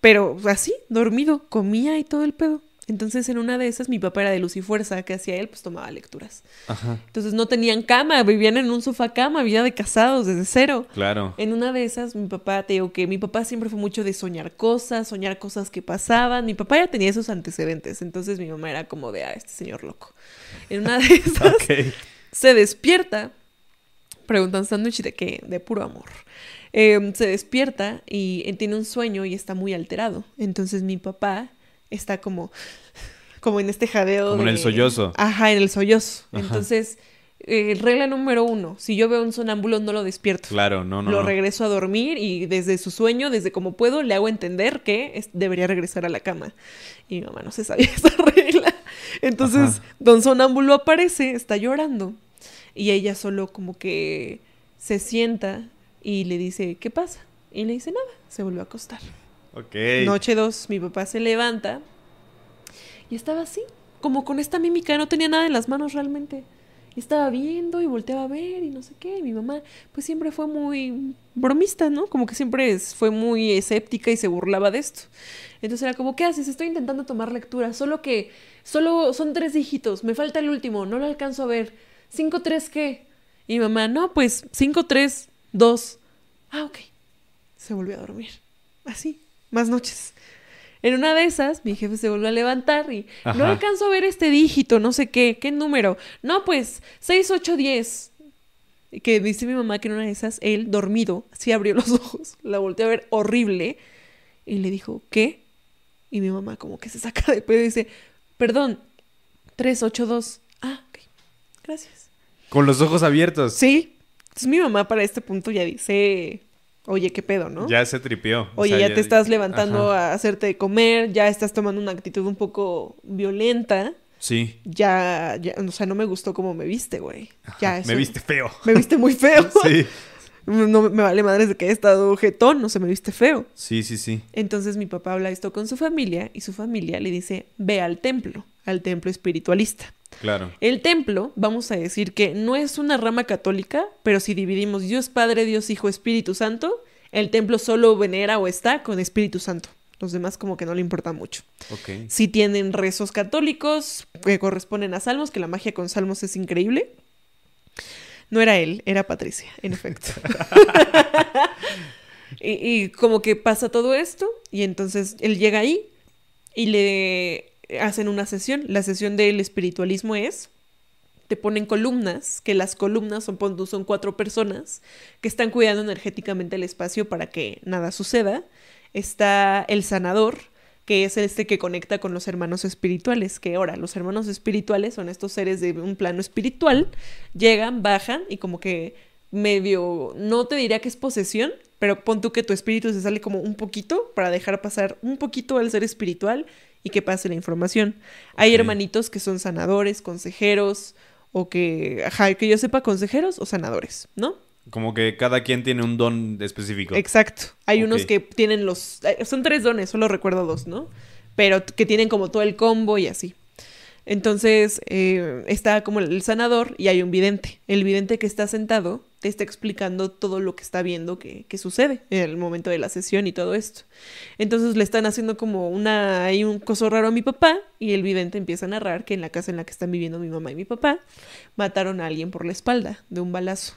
Pero así, dormido, comía y todo el pedo. Entonces en una de esas mi papá era de luz y fuerza, que hacía él, pues tomaba lecturas. Ajá. Entonces no tenían cama, vivían en un sofá cama, vida de casados desde cero. Claro. En una de esas, mi papá, te digo que mi papá siempre fue mucho de soñar cosas, soñar cosas que pasaban. Mi papá ya tenía esos antecedentes, entonces mi mamá era como de, ah, este señor loco. En una de [LAUGHS] esas, se despierta, preguntan sándwich de qué, de puro amor. Eh, se despierta y eh, tiene un sueño y está muy alterado. Entonces mi papá está como, como en este jadeo. Como en el sollozo. Ajá, en el sollozo. Ajá. Entonces, eh, regla número uno, si yo veo un sonámbulo no lo despierto. Claro, no, no. lo no. regreso a dormir y desde su sueño, desde como puedo, le hago entender que debería regresar a la cama. Y mi mamá no se sabía [LAUGHS] esa regla. Entonces, Ajá. don Sonámbulo aparece, está llorando. Y ella solo como que se sienta y le dice, ¿qué pasa? Y le dice nada, se volvió a acostar. Noche dos, mi papá se levanta y estaba así, como con esta mímica, no tenía nada en las manos realmente. Y estaba viendo y volteaba a ver y no sé qué. Y mi mamá, pues siempre fue muy bromista, ¿no? Como que siempre fue muy escéptica y se burlaba de esto. Entonces era como, ¿qué haces? Estoy intentando tomar lectura, solo que, solo son tres dígitos, me falta el último, no lo alcanzo a ver. ¿Cinco, tres qué? Y mi mamá, no, pues cinco, tres, dos. Ah, ok. Se volvió a dormir. Así, más noches. En una de esas, mi jefe se volvió a levantar y no alcanzo a ver este dígito, no sé qué, qué número. No, pues 6, 8, 10. Y que dice mi mamá que en una de esas, él, dormido, sí abrió los [LAUGHS] ojos, la volteó a ver horrible y le dijo, ¿qué? Y mi mamá como que se saca de pedo y dice, perdón, 3, 8, 2. Ah, ok, gracias. Con los ojos abiertos. Sí, entonces mi mamá para este punto ya dice, oye, ¿qué pedo, no? Ya se tripió. O Oye, sea, ya, te estás levantando Ajá. a hacerte de comer, ya estás tomando una actitud un poco violenta. Sí. Ya, ya, o sea, no me gustó cómo me viste, güey. Ya, eso- Me viste feo. Me viste muy feo. [LAUGHS] Sí. No me vale madres de que haya estado jetón, no se me viste feo. Sí, sí, sí. Entonces mi papá habla esto con su familia y su familia le dice, ve al templo, al templo espiritualista. Claro. El templo, vamos a decir que no es una rama católica, pero si dividimos Dios Padre, Dios Hijo, Espíritu Santo, el templo solo venera o está con Espíritu Santo. Los demás como que no le importa mucho. Sí tienen rezos católicos que corresponden a salmos, que la magia con salmos es increíble. No era él, era Patricia, en efecto. [LAUGHS] y, y como que pasa todo esto y entonces él llega ahí y le hacen una sesión. La sesión del espiritualismo es, te ponen columnas, que las columnas son, son cuatro personas que están cuidando energéticamente el espacio para que nada suceda. Está el sanador, que es este que conecta con los hermanos espirituales, que ahora los hermanos espirituales son estos seres de un plano espiritual, llegan, bajan y como que medio, no te diría que es posesión, pero pon tú que tu espíritu se sale como un poquito para dejar pasar un poquito al ser espiritual y que pase la información. Hay hermanitos que son sanadores, consejeros, o que, ajá, que yo sepa, consejeros o sanadores, ¿no? Como que cada quien tiene un don específico. Exacto. Hay unos que tienen los... eh, Son tres dones, solo recuerdo dos, ¿no? Pero que tienen como todo el combo y así. Entonces, eh, está como el sanador y hay un vidente. El vidente que está sentado te está explicando todo lo que está viendo que, que sucede en el momento de la sesión y todo esto. Entonces le están haciendo como una... Hay un coso raro a mi papá y el vidente empieza a narrar que en la casa en la que están viviendo mi mamá y mi papá mataron a alguien por la espalda de un balazo.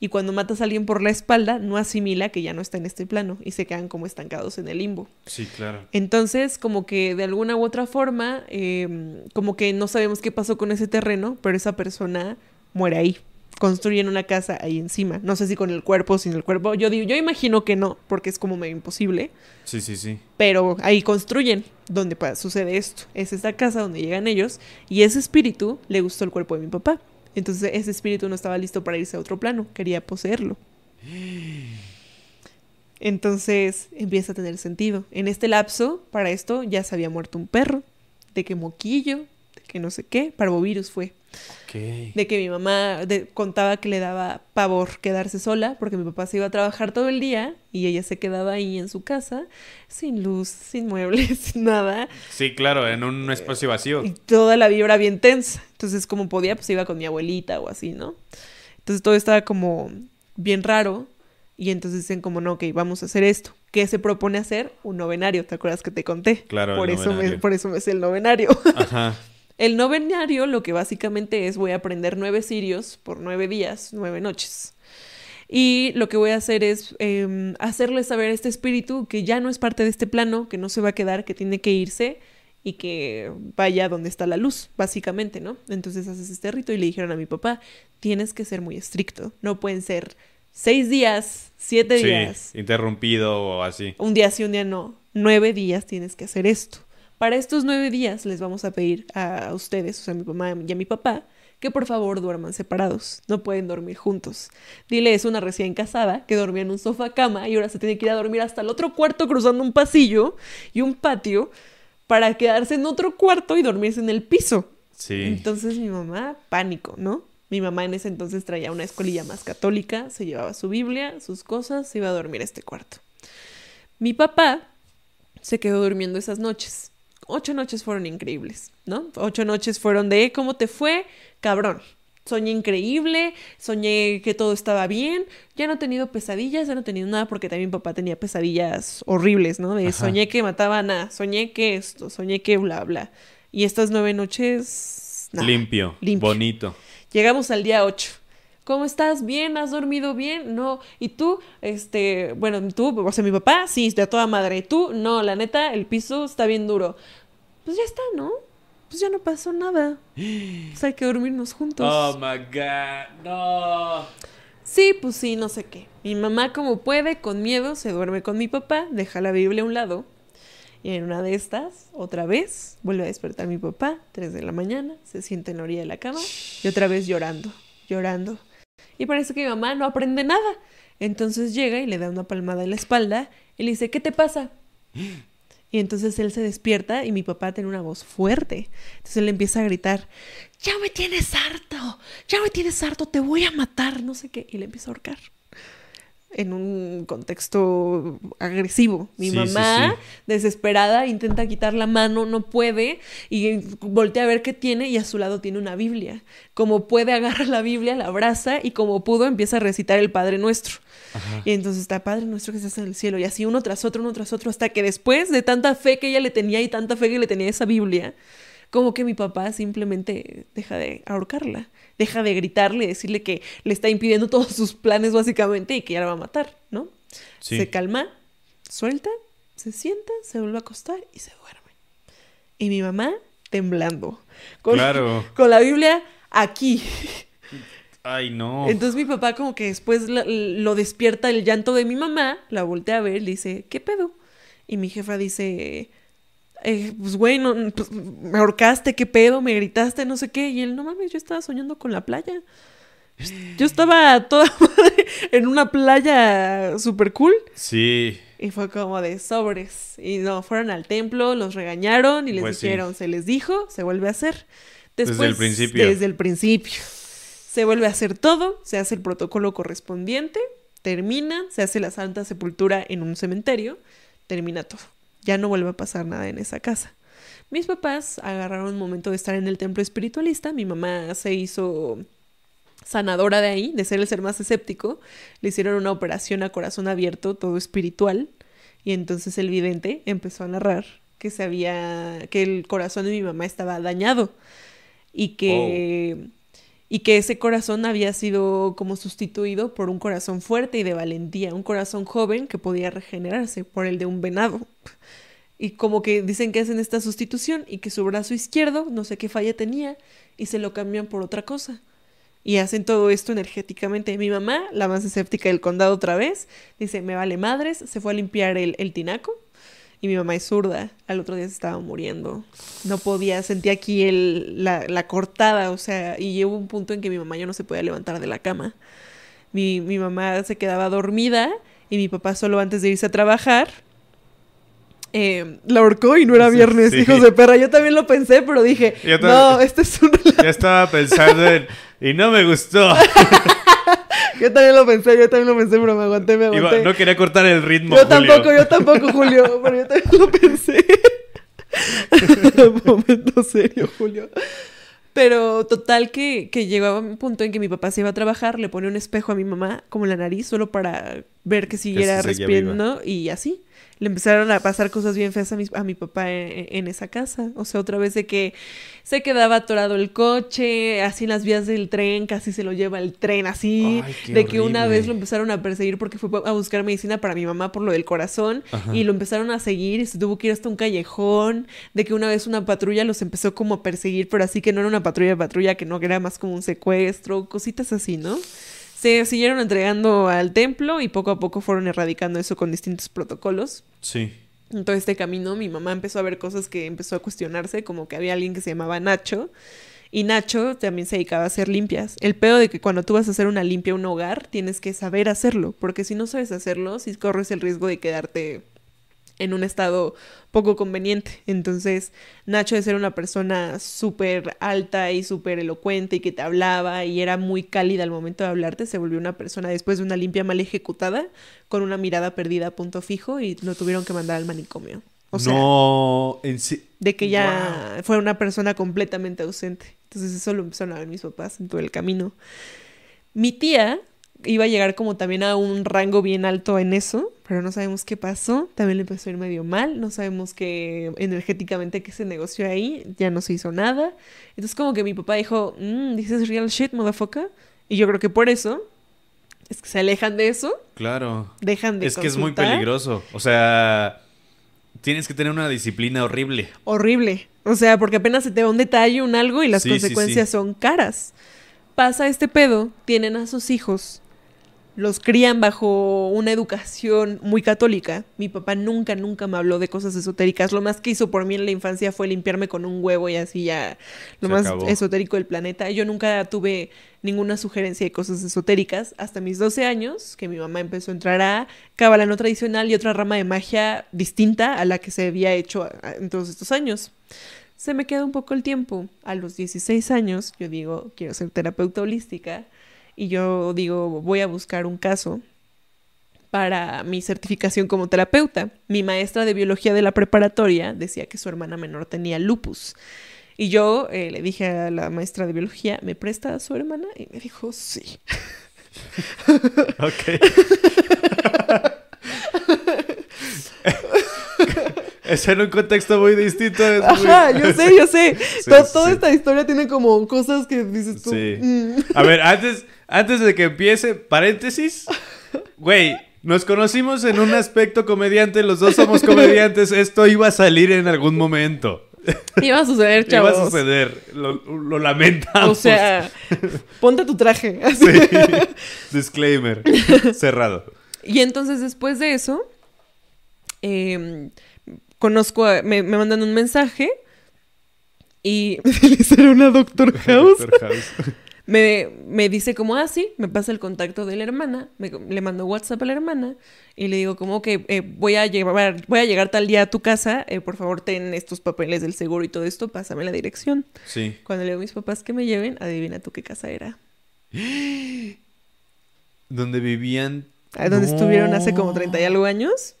Y cuando matas a alguien por la espalda, no asimila que ya no está en este plano y se quedan como estancados en el limbo. Sí, claro. Entonces, como que de alguna u otra forma, eh, como que no sabemos qué pasó con ese terreno, pero esa persona muere ahí. Construyen una casa ahí encima. No sé si con el cuerpo o sin el cuerpo. Yo digo, yo imagino que no, porque es como medio imposible. Sí, sí, sí. Pero ahí construyen donde sucede esto. Es esta casa donde llegan ellos y ese espíritu le gustó el cuerpo de mi papá. Entonces ese espíritu no estaba listo para irse a otro plano, quería poseerlo. [GASPS] Entonces empieza a tener sentido. En este lapso, para esto ya se había muerto un perro, de que moquillo, de que no sé qué, parvovirus fue. De que mi mamá de- contaba que le daba pavor quedarse sola porque mi papá se iba a trabajar todo el día y ella se quedaba ahí en su casa sin luz, sin muebles, [LAUGHS] sin nada Sí, claro, en un espacio vacío. y toda la vibra bien tensa. Entonces, como podía, pues iba con mi abuelita o así, ¿no? Entonces todo estaba como bien raro y entonces dicen como, no, ok, vamos a hacer esto. ¿Qué se propone hacer? Un novenario, ¿te acuerdas que te conté? Claro, el por eso me, por eso me sé el novenario. Ajá. [LAUGHS] El novenario lo que básicamente es voy a aprender nueve sirios por nueve días, nueve noches. Y lo que voy a hacer es eh, hacerle saber a este espíritu que ya no es parte de este plano, que no se va a quedar, que tiene que irse y que vaya donde está la luz, básicamente, ¿no? Entonces haces este rito y le dijeron a mi papá, tienes que ser muy estricto, no pueden ser seis días, siete días, interrumpido o así. un día sí, un día no. Nueve días tienes que hacer esto. Para estos nueve días les vamos a pedir a ustedes, o sea, a mi mamá y a mi papá, que por favor duerman separados. No pueden dormir juntos. Dile, es una recién casada que dormía en un sofá cama y ahora se tiene que ir a dormir hasta el otro cuarto cruzando un pasillo y un patio para quedarse en otro cuarto y dormirse en el piso. Sí. Entonces mi mamá, pánico, ¿no? Mi mamá en ese entonces traía una escuelilla más católica, se llevaba su Biblia, sus cosas, se iba a dormir a este cuarto. Mi papá se quedó durmiendo esas noches. Ocho noches fueron increíbles, ¿no? Ocho noches fueron de ¿cómo te fue? Cabrón. Soñé increíble, soñé que todo estaba bien, ya no he tenido pesadillas, ya no he tenido nada porque también papá tenía pesadillas horribles, ¿no? De Ajá. soñé que mataban a, soñé que esto, soñé que bla, bla. Y estas nueve noches... nada. limpio, limpio. bonito. Llegamos al día 8. ¿Cómo estás? ¿Bien? ¿Has dormido bien? No. ¿Y tú? Este, bueno, tú, o sea, mi papá, sí, de toda madre. ¿Tú? No, la neta, el piso está bien duro. Pues ya está, ¿no? Pues ya no pasó nada. Pues hay que dormirnos juntos. Oh my god, no. Sí, pues sí, no sé qué. Mi mamá, como puede, con miedo, se duerme con mi papá, deja la Biblia a un lado. Y en una de estas, otra vez, vuelve a despertar mi papá, 3 de la mañana, se sienta en la orilla de la cama y otra vez llorando, llorando. Y parece que mi mamá no aprende nada. Entonces llega y le da una palmada en la espalda y le dice, ¿qué te pasa? Y entonces él se despierta y mi papá tiene una voz fuerte. Entonces él empieza a gritar, ya me tienes harto, ya me tienes harto, te voy a matar, no sé qué. Y le empieza a ahorcar. En un contexto agresivo. Mi Sí, mamá, sí. desesperada, intenta quitar la mano, no puede, y voltea a ver qué tiene, y a su lado tiene una Biblia. Como puede, agarra la Biblia, la abraza, y como pudo, empieza a recitar el Padre Nuestro. Y entonces está Padre Nuestro que estás en el cielo, y así uno tras otro, uno tras otro, hasta que después de tanta fe que ella le tenía y tanta fe que le tenía esa Biblia, como que mi papá simplemente deja de ahorcarla, deja de gritarle, decirle que le está impidiendo [LAUGHS] todos sus planes básicamente y que ya la va a matar, ¿no? Sí. Se calma, suelta, se sienta, se vuelve a acostar y se duerme. Y mi mamá temblando, con, Claro. [LAUGHS] con la Biblia aquí. Ay, no. Entonces mi papá como que después la- lo despierta el llanto de mi mamá, la voltea a ver, le dice, ¿qué pedo? Y mi jefa dice, eh, pues güey, no, pues, me ahorcaste, ¿qué pedo? Me gritaste, no sé qué. Y él, no mames, yo estaba soñando con la playa. Yo estaba toda [LAUGHS] madre en una playa súper cool. Sí. Y fue como de sobres. Y no, fueron al templo, los regañaron y les Pues sí. dijeron, se les dijo, se vuelve a hacer. Desde el principio. Desde el principio. Se vuelve a hacer todo, se hace el protocolo correspondiente, termina, se hace la santa sepultura en un cementerio, termina todo. Ya no vuelve a pasar nada en esa casa. Mis papás agarraron un momento de estar en el templo espiritualista, mi mamá se hizo sanadora de ahí, de ser el ser más escéptico, le hicieron una operación a corazón abierto, todo espiritual, y entonces el vidente empezó a narrar que se había, que el corazón de mi mamá estaba dañado y que, y que ese corazón había sido como sustituido por un corazón fuerte y de valentía, un corazón joven que podía regenerarse por el de un venado. Y como que dicen que hacen esta sustitución y que su brazo izquierdo, no sé qué falla tenía, y se lo cambian por otra cosa. Y hacen todo esto energéticamente. Mi mamá, la más escéptica del condado otra vez, dice, me vale madres, se fue a limpiar el, tinaco. Y mi mamá es zurda, al otro día se estaba muriendo. No podía, sentía aquí la, la cortada, o sea, y llegó un punto en que mi mamá ya no se podía levantar de la cama. Mi, mi mamá se quedaba dormida y mi papá solo antes de irse a trabajar eh, la ahorcó y no era viernes, sí. hijos de perra. Yo también lo pensé, pero dije, Yo no, [LAUGHS] este es un Ya estaba pensando en. Y no me gustó. [LAUGHS] Yo también lo pensé, yo también lo pensé, pero me aguanté, me Iba- aguanté. no quería cortar el ritmo. yo Julio. tampoco, yo tampoco, Julio, [LAUGHS] pero yo también lo pensé. Momento serio, Julio. Pero total que, que llegó a un punto en que mi papá se iba a trabajar, le pone un espejo a mi mamá como en la nariz solo para ver que siguiera respirando y así. Le empezaron a pasar cosas bien feas a mi, a mi papá en, en esa casa. O sea, otra vez de que se quedaba atorado el coche, así en las vías del tren, casi se lo lleva el tren así. Ay, de que una vez lo empezaron a perseguir porque fue a buscar medicina para mi mamá por lo del corazón y lo empezaron a seguir y se tuvo que ir hasta un callejón, de que una vez una patrulla los empezó como a perseguir, pero así que no era una patrulla de patrulla, que no que era más como un secuestro, cositas así, ¿no? Se siguieron entregando al templo y poco a poco fueron erradicando eso con distintos protocolos. Sí. En todo este camino mi mamá empezó a ver cosas que empezó a cuestionarse, como que había alguien que se llamaba Nacho. Y Nacho también se dedicaba a hacer limpias. El pedo de que cuando tú vas a hacer una limpia un hogar, tienes que saber hacerlo, porque si no sabes hacerlo, sí corres el riesgo de quedarte en un estado poco conveniente. Entonces, Nacho de ser una persona súper alta y súper elocuente y que te hablaba y era muy cálida al momento de hablarte, se volvió una persona después de una limpia mal ejecutada, con una mirada perdida a punto fijo y lo tuvieron que mandar al manicomio. O sea, no. En sí. de que ya fue una persona completamente ausente. Entonces eso lo empezaron a ver mis papás en todo el camino. Mi tía iba a llegar como también a un rango bien alto en eso, pero no sabemos qué pasó. También le empezó a ir medio mal. No sabemos qué energéticamente qué se negoció ahí. Ya no se hizo nada. Entonces como que mi papá dijo, mm, this is real shit, motherfucker. Y yo creo que por eso es que se alejan de eso, Claro. dejan de Es que es muy peligroso. O sea. Tienes que tener una disciplina horrible. horrible. O sea, porque apenas se te va un detalle, un algo y las Sí, sí, consecuencias sí. son caras. Pasa este pedo, tienen a sus hijos, los crían bajo una educación muy católica. Mi papá nunca, nunca me habló de cosas esotéricas. Lo más que hizo por mí en la infancia fue limpiarme con un huevo y así ya lo Se más acabó. esotérico del planeta. Yo nunca tuve ninguna sugerencia de cosas esotéricas hasta mis 12 años, que mi mamá empezó a entrar a cábala no tradicional y otra rama de magia distinta a la que se había hecho en todos estos años. Se me queda un poco el tiempo. A los 16 años, yo digo, quiero ser terapeuta holística. Y yo digo, voy a buscar un caso para mi certificación como terapeuta. Mi maestra de biología de la preparatoria decía que su hermana menor tenía lupus. Y yo eh, le dije a la maestra de biología, ¿me presta a su hermana? Y me dijo, sí. Ok. [LAUGHS] es en un contexto muy distinto. es muy- Ajá, yo sé, yo sé. [LAUGHS] Sí, To- sí, toda esta historia tiene como cosas que dices tú. Sí. "Mm". A ver, antes, antes de que empiece, paréntesis. Güey, nos conocimos en un aspecto comediante, los dos somos comediantes. Esto iba a salir en algún momento. Iba a suceder, Iba chavos. a suceder. Lo, lo lamentamos. O sea, ponte tu traje. Sí. Disclaimer. Cerrado. Y entonces después de eso, em, conozco, a- me, me mandan un mensaje y [LAUGHS] era una Doctor House. Doctor House. Me, me dice como, ah, sí, me pasa el contacto de la hermana, me- le mando WhatsApp a la hermana y le digo como que eh, voy, a llevar, voy a llegar tal día a tu casa, eh, por favor ten estos papeles del seguro y todo esto, pásame la dirección. Sí. Cuando le digo a mis papás que me lleven, adivina tú qué casa era. [GASPS] Donde vivían. A donde estuvieron hace como No. 30 y algo años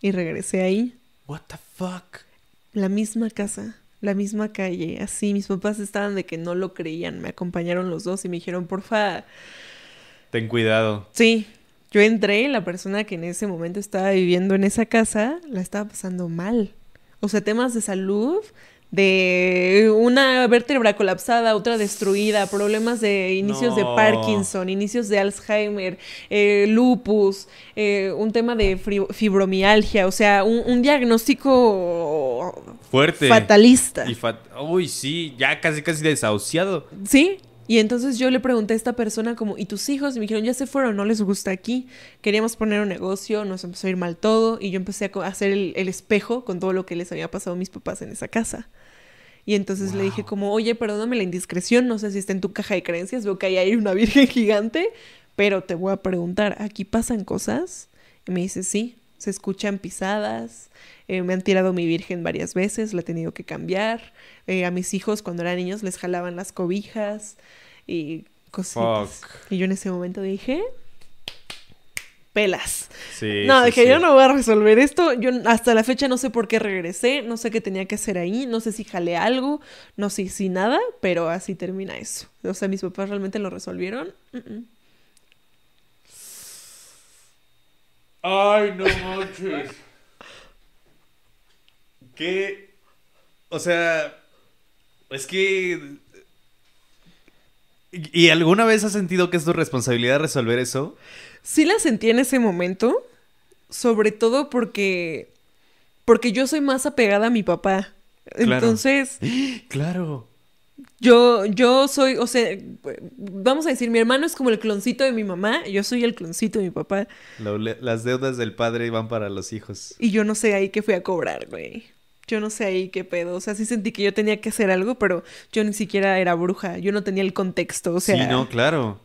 y regresé ahí. What the fuck. La misma casa, la misma calle, así. Mis papás estaban de que no lo creían. Me acompañaron los dos y me dijeron, porfa, Ten cuidado. sí. Yo entré, la persona que en ese momento estaba viviendo en esa casa la estaba pasando mal. O sea, temas de salud, de una vértebra colapsada, otra destruida, problemas de inicios de. Parkinson, inicios de Alzheimer, eh, lupus, eh, un tema de fibromialgia, o sea, un, un diagnóstico Fuerte. fatalista. Y fat- Uy, sí, ya casi casi desahuciado. Sí, y entonces yo le pregunté a esta persona como, ¿y tus hijos? Y me dijeron, ya se fueron, no les gusta aquí. Queríamos poner un negocio, nos empezó a ir mal todo y yo empecé a hacer el, el espejo con todo lo que les había pasado a mis papás en esa casa. Y entonces le dije como, oye, perdóname la indiscreción, no sé si está en tu caja de creencias, veo que ahí hay una virgen gigante, pero te voy a preguntar, ¿aquí pasan cosas? Y me dice, sí, se escuchan pisadas, eh, me han tirado mi virgen varias veces, la he tenido que cambiar. Eh, a mis hijos cuando eran niños les jalaban las cobijas y cositas. Fuck. Y yo en ese momento dije, pelas. Sí. no, sí, dije, sí. yo no voy a resolver esto. Yo hasta la fecha no sé por qué regresé, no sé qué tenía que hacer ahí, no sé si jalé algo, no sé si nada, pero así termina eso. O sea, mis papás realmente lo resolvieron. Mm, mm. Ay, no manches. ¿Qué? O sea, es que... ¿Y alguna vez has sentido que es tu responsabilidad resolver eso? Sí la sentí en ese momento, sobre todo porque porque yo soy más apegada a mi papá. Claro. Entonces, [GASPS] Claro. yo yo soy, o sea, vamos a decir, mi hermano es como el cloncito de mi mamá, yo soy el cloncito de mi papá Lo- las deudas del padre van para los hijos. y yo no sé ahí qué fui a cobrar, güey. Yo no sé ahí qué pedo. O sea, sí sentí que yo tenía que hacer algo, pero yo ni siquiera era bruja. Yo no tenía el contexto. O sea, sí, no, claro.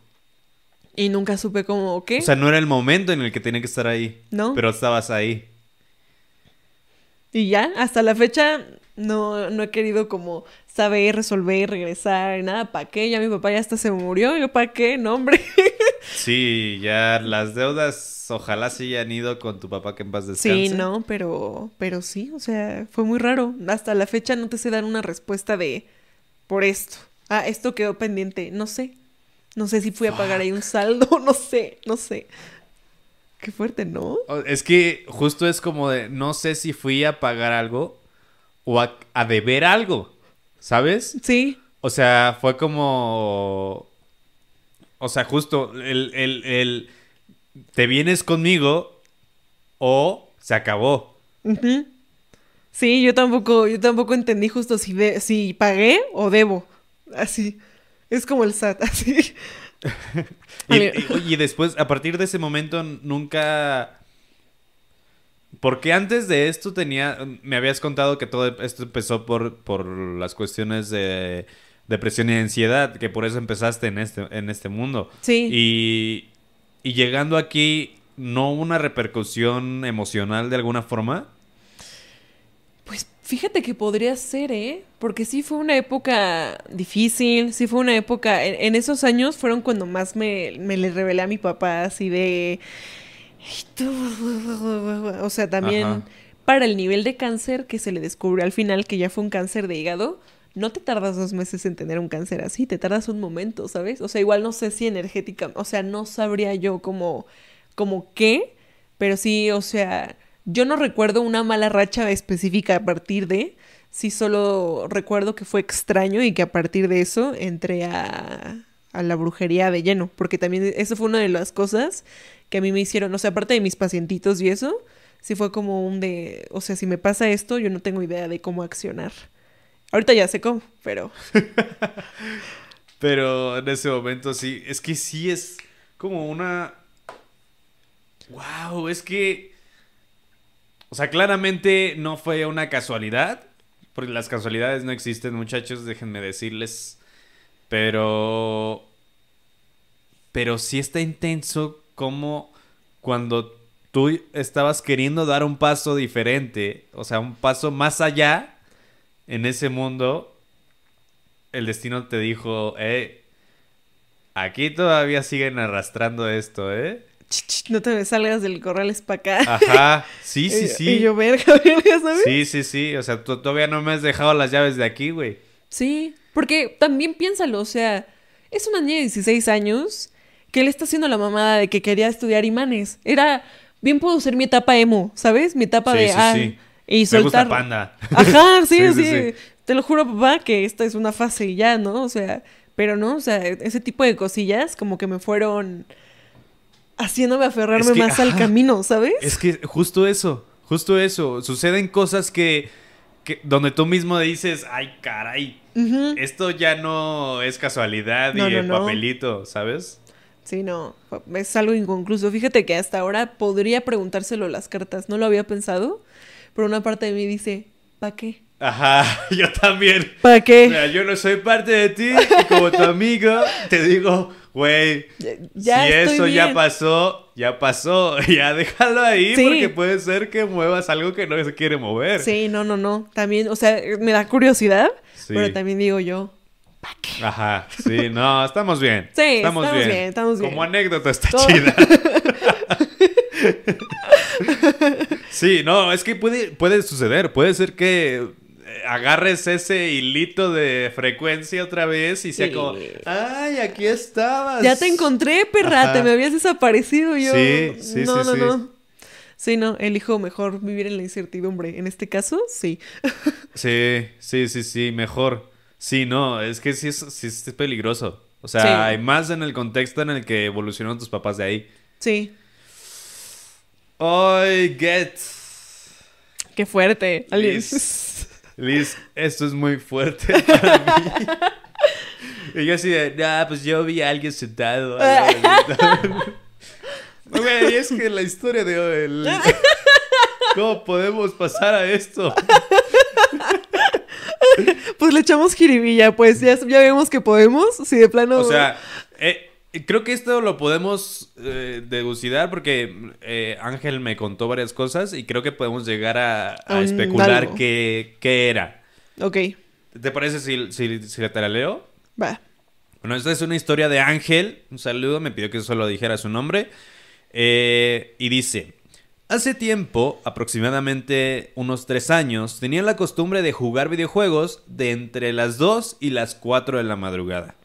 y nunca supe cómo, ¿qué? O sea, no era el momento en el que tenía que estar ahí. No. Pero estabas ahí. Y ya, hasta la fecha no, no he querido como saber, resolver, regresar, nada. ¿Para qué? Ya mi papá ya hasta se murió. ¿Yo para qué? No, hombre. [LAUGHS] Sí, ya las deudas ojalá se hayan ido con tu papá que en paz descanse. Sí, no, pero, pero sí, o sea, fue muy raro. Hasta la fecha no te sé dar una respuesta de por esto. Ah, esto quedó pendiente. No sé. No sé si fui a pagar ahí un saldo. [LAUGHS] No sé, no sé. Qué fuerte, ¿no? Es que justo es como de, no sé si fui a pagar algo o a, a deber algo, ¿sabes? Sí. O sea, fue como... O sea, justo el, el, el... Te vienes conmigo o se acabó. Sí, yo tampoco, yo tampoco entendí justo si, de- si pagué o debo. Así. Es como el SAT, [LAUGHS] así. Y, y- y después, a partir de ese momento, nunca... Porque antes de esto tenía... Me habías contado que todo esto empezó por, por las cuestiones de depresión y ansiedad, que por eso empezaste en este, en este mundo. Sí. Y, y llegando aquí, ¿no hubo una repercusión emocional de alguna forma? Pues fíjate que podría ser, ¿eh? Porque sí fue una época difícil, sí fue una época, en, en esos años fueron cuando más me, me le revelé a mi papá, así de, O sea, también Ajá. para el nivel de cáncer que se le descubrió al final, que ya fue un cáncer de hígado, no te tardas dos meses en tener un cáncer así, te tardas un momento, ¿sabes? O sea, igual no sé si energética, o sea, no sabría yo como, como qué, pero sí, o sea, yo no recuerdo una mala racha específica a partir de, sí solo recuerdo que fue extraño y que a partir de eso entré a, a la brujería de lleno, porque también eso fue una de las cosas que a mí me hicieron, o sea, aparte de mis pacientitos y eso, sí fue como un de, o sea, si me pasa esto, yo no tengo idea de cómo accionar. Ahorita ya sé cómo, pero [LAUGHS] Pero en ese momento sí, es que sí es como una... Wow, es que... O sea, claramente no fue una casualidad, porque las casualidades no existen, muchachos, déjenme decirles. Pero... Pero sí está intenso como cuando tú estabas queriendo dar un paso diferente, o sea, un paso más allá en ese mundo, el destino te dijo, eh, aquí todavía siguen arrastrando esto, ¿eh? no te salgas del corral es para acá. Ajá, sí, [LAUGHS] sí, sí. Y yo, verga, [LAUGHS] verga, ¿sabes? Sí, sí, sí, o sea, tú todavía no me has dejado las llaves de aquí, güey. Sí, porque también piénsalo, o sea, es una niña de 16 años que le está haciendo la mamada de que quería estudiar imanes. Era, bien puedo ser mi etapa emo, ¿sabes? Mi etapa Sí, de, sí, ah, sí. Y Me gusta soltar. Panda. Ajá, [LAUGHS] sí, Sí, sí, sí, sí. Te lo juro, papá, que esta es una fase y ya, ¿no? O sea, pero no, o sea, ese tipo de cosillas como que me fueron haciéndome aferrarme Es que, más al camino, ¿sabes? Es que justo eso, justo eso. Suceden cosas que, que donde tú mismo dices, ay, caray, esto ya no es casualidad No, y no, el no. papelito, ¿sabes? Sí, no, es algo inconcluso. Fíjate que hasta ahora podría preguntárselo las cartas, no lo había pensado, pero una parte de mí dice, ¿para qué? Ajá, [LAUGHS] yo también. ¿Para qué? Mira, yo no soy parte de ti y como tu amigo te digo, güey, si eso ya pasó, ya pasó, [LAUGHS] ya déjalo ahí Sí. porque puede ser que muevas algo que no se quiere mover. Sí, no, no, no. También, o sea, me da curiosidad, Sí. pero también digo yo, Ajá, sí, no, estamos bien. Sí, estamos bien, estamos bien. Como anécdota está Todo- chida. [LAUGHS] sí, no, es que puede, puede suceder. Puede ser que eh, agarres ese hilito de frecuencia otra vez y sea Sí. como, ay, aquí estabas. ya te encontré, perra, Ajá. te me habías desaparecido yo. Sí, sí, no, sí, no, sí. no. Sí, no, elijo mejor vivir en la incertidumbre. En este caso, sí. [LAUGHS] Sí, sí, sí, sí, mejor. Sí, no, es que sí es, sí es peligroso. O sea, Sí. hay más en el contexto en el que evolucionaron tus papás de ahí. Sí, Ay, get. qué fuerte. Liz. [LAUGHS] Liz, esto es muy fuerte [LAUGHS] para mí. Y yo así de, nah, pues yo vi a alguien sentado. Güey, es que la historia de hoy, el- [LAUGHS] ¿Cómo podemos pasar a esto? Pues le echamos jiribilla, pues ya, ya vemos que podemos. Si de plano. O sea, eh, creo que esto lo podemos eh, delucidar porque eh, Ángel me contó varias cosas y creo que podemos llegar a, especular qué, qué era. Ok, ¿Te parece si, si, si te la leo? va. Bueno, esta es una historia de Ángel. Un saludo, me pidió que solo dijera su nombre. Eh, y dice: Hace tiempo, aproximadamente unos tres años, tenía la costumbre de jugar videojuegos de entre las 2 y las 4 de la madrugada.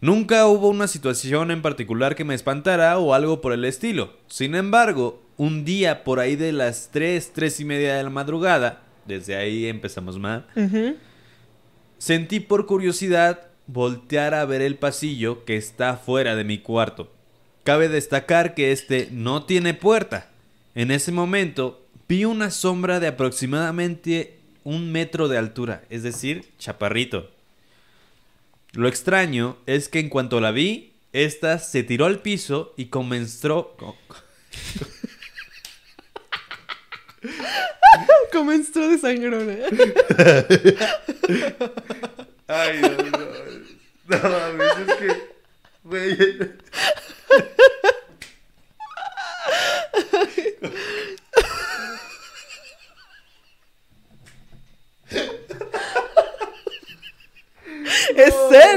Nunca hubo una situación en particular que me espantara o algo por el estilo. Sin embargo, un día por ahí de las 3, 3 y media de la madrugada, desde ahí empezamos mal. Sentí por curiosidad voltear a ver el pasillo que está fuera de mi cuarto. Cabe destacar que este no tiene puerta. En ese momento vi una sombra de aproximadamente un metro de altura, es decir, chaparrito. Lo extraño es que en cuanto la vi, esta se tiró al piso y comenzó... [LAUGHS] Comenzó de sangrona. Ay, no, no. No mames, es que. Güey.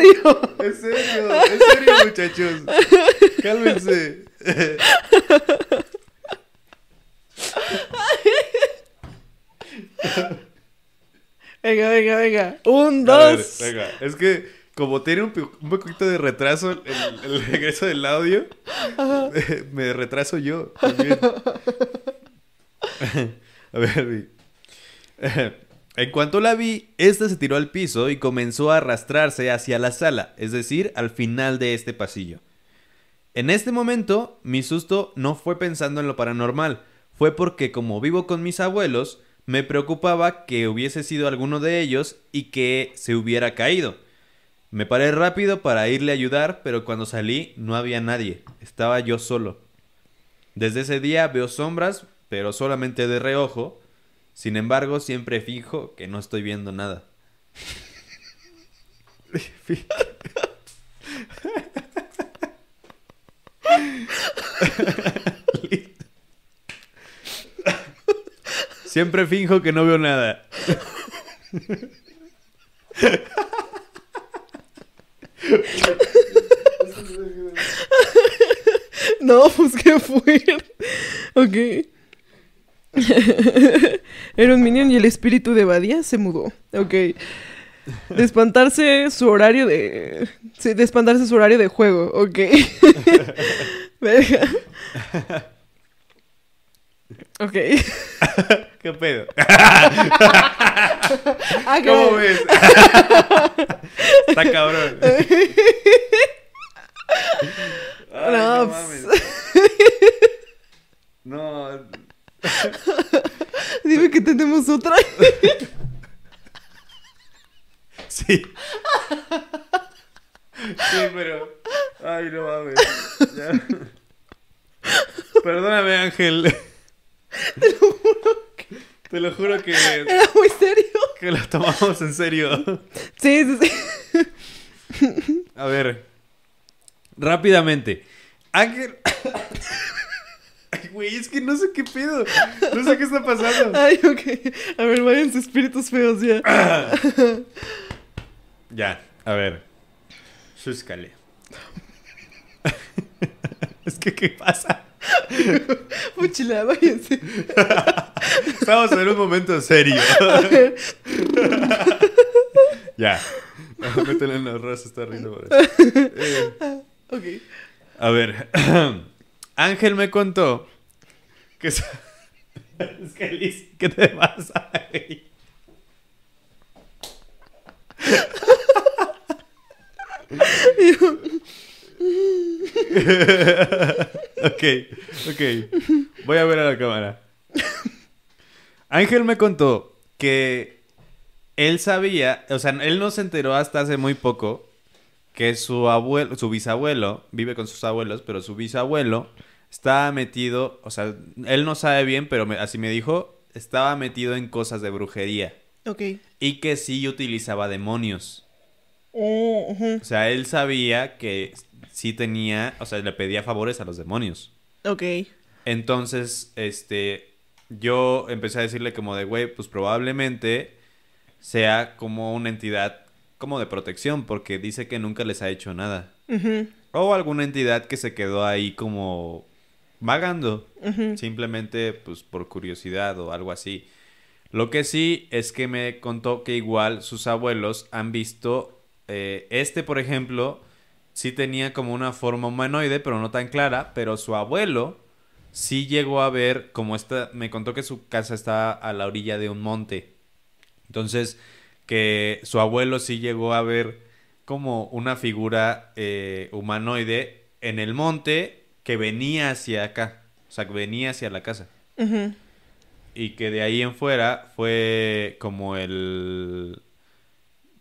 serio? En serio, en serio, muchachos. Cálmense. Venga, venga, venga. Un, ver, dos. venga, es que como tiene un, un poquito de retraso el, el regreso del audio, [LAUGHS] me retraso yo también. [LAUGHS] [LAUGHS] A ver, vi. En cuanto la vi, esta se tiró al piso y comenzó a arrastrarse hacia la sala, es decir, al final de este pasillo. En este momento, mi susto no fue pensando en lo paranormal, fue porque como vivo con mis abuelos, me preocupaba que hubiese sido alguno de ellos y que se hubiera caído. Me paré rápido para irle a ayudar, pero cuando salí no había nadie, estaba yo solo. Desde ese día veo sombras, pero solamente de reojo. Sin embargo, siempre fijo que no estoy viendo nada. Siempre finjo que no veo nada. No, pues qué fuerte. Ok. [LAUGHS] Era un minion y el espíritu de Badía se mudó. Ok. De espantarse su horario de. Sí, de espantarse su horario de juego. Ok. [LAUGHS] Verga. Ok. [LAUGHS] ¿Qué pedo? Ah, ¿Cómo ves? Está cabrón. Ay, No, no pues. mames. No. [LAUGHS] Dime que tenemos otra. [LAUGHS] Sí. Sí, pero. Ay, no mames. Ya. Perdóname, Ángel. Te lo juro que, Era muy serio. que lo tomamos en serio. Sí, sí, sí. A ver. Rápidamente. Ángel. Güey, es que no sé qué pedo. No sé qué está pasando. [LAUGHS] Ay, ok. A ver, váyanse espíritus feos ya. [COUGHS] Ya, a ver. Súscale. [LAUGHS] es que, ¿qué pasa? [LAUGHS] Mochila, váyanse. Estamos en un momento serio. ya. Métele en la raza, está riendo por eso. Eh, Ok. a ver. [COUGHS] Ángel me contó que... [LAUGHS] es que Liz, ¿qué te pasa? güey? ok. Voy a ver a la cámara. Ángel me contó que él sabía, o sea, él no se enteró hasta hace muy poco que su abuelo, su bisabuelo, vive con sus abuelos, pero su bisabuelo estaba metido, o sea, él no sabe bien, pero me- así me dijo, estaba metido en cosas de brujería Ok. y que sí utilizaba demonios. Oh. O sea, él sabía que sí tenía, o sea, le pedía favores a los demonios. Ok. Entonces, este, yo empecé a decirle como de, güey, pues probablemente sea como una entidad como de protección, porque dice que nunca les ha hecho nada. O alguna entidad que se quedó ahí como vagando, simplemente pues por curiosidad o algo así. Lo que sí es que me contó que igual sus abuelos han visto, eh, este por ejemplo, sí tenía como una forma humanoide, pero no tan clara, pero su abuelo sí llegó a ver como esta, me contó que su casa estaba a la orilla de un monte. Entonces, que su abuelo sí llegó a ver como una figura eh, humanoide en el monte que venía hacia acá, o sea, que venía hacia la casa. Y que de ahí en fuera fue como el...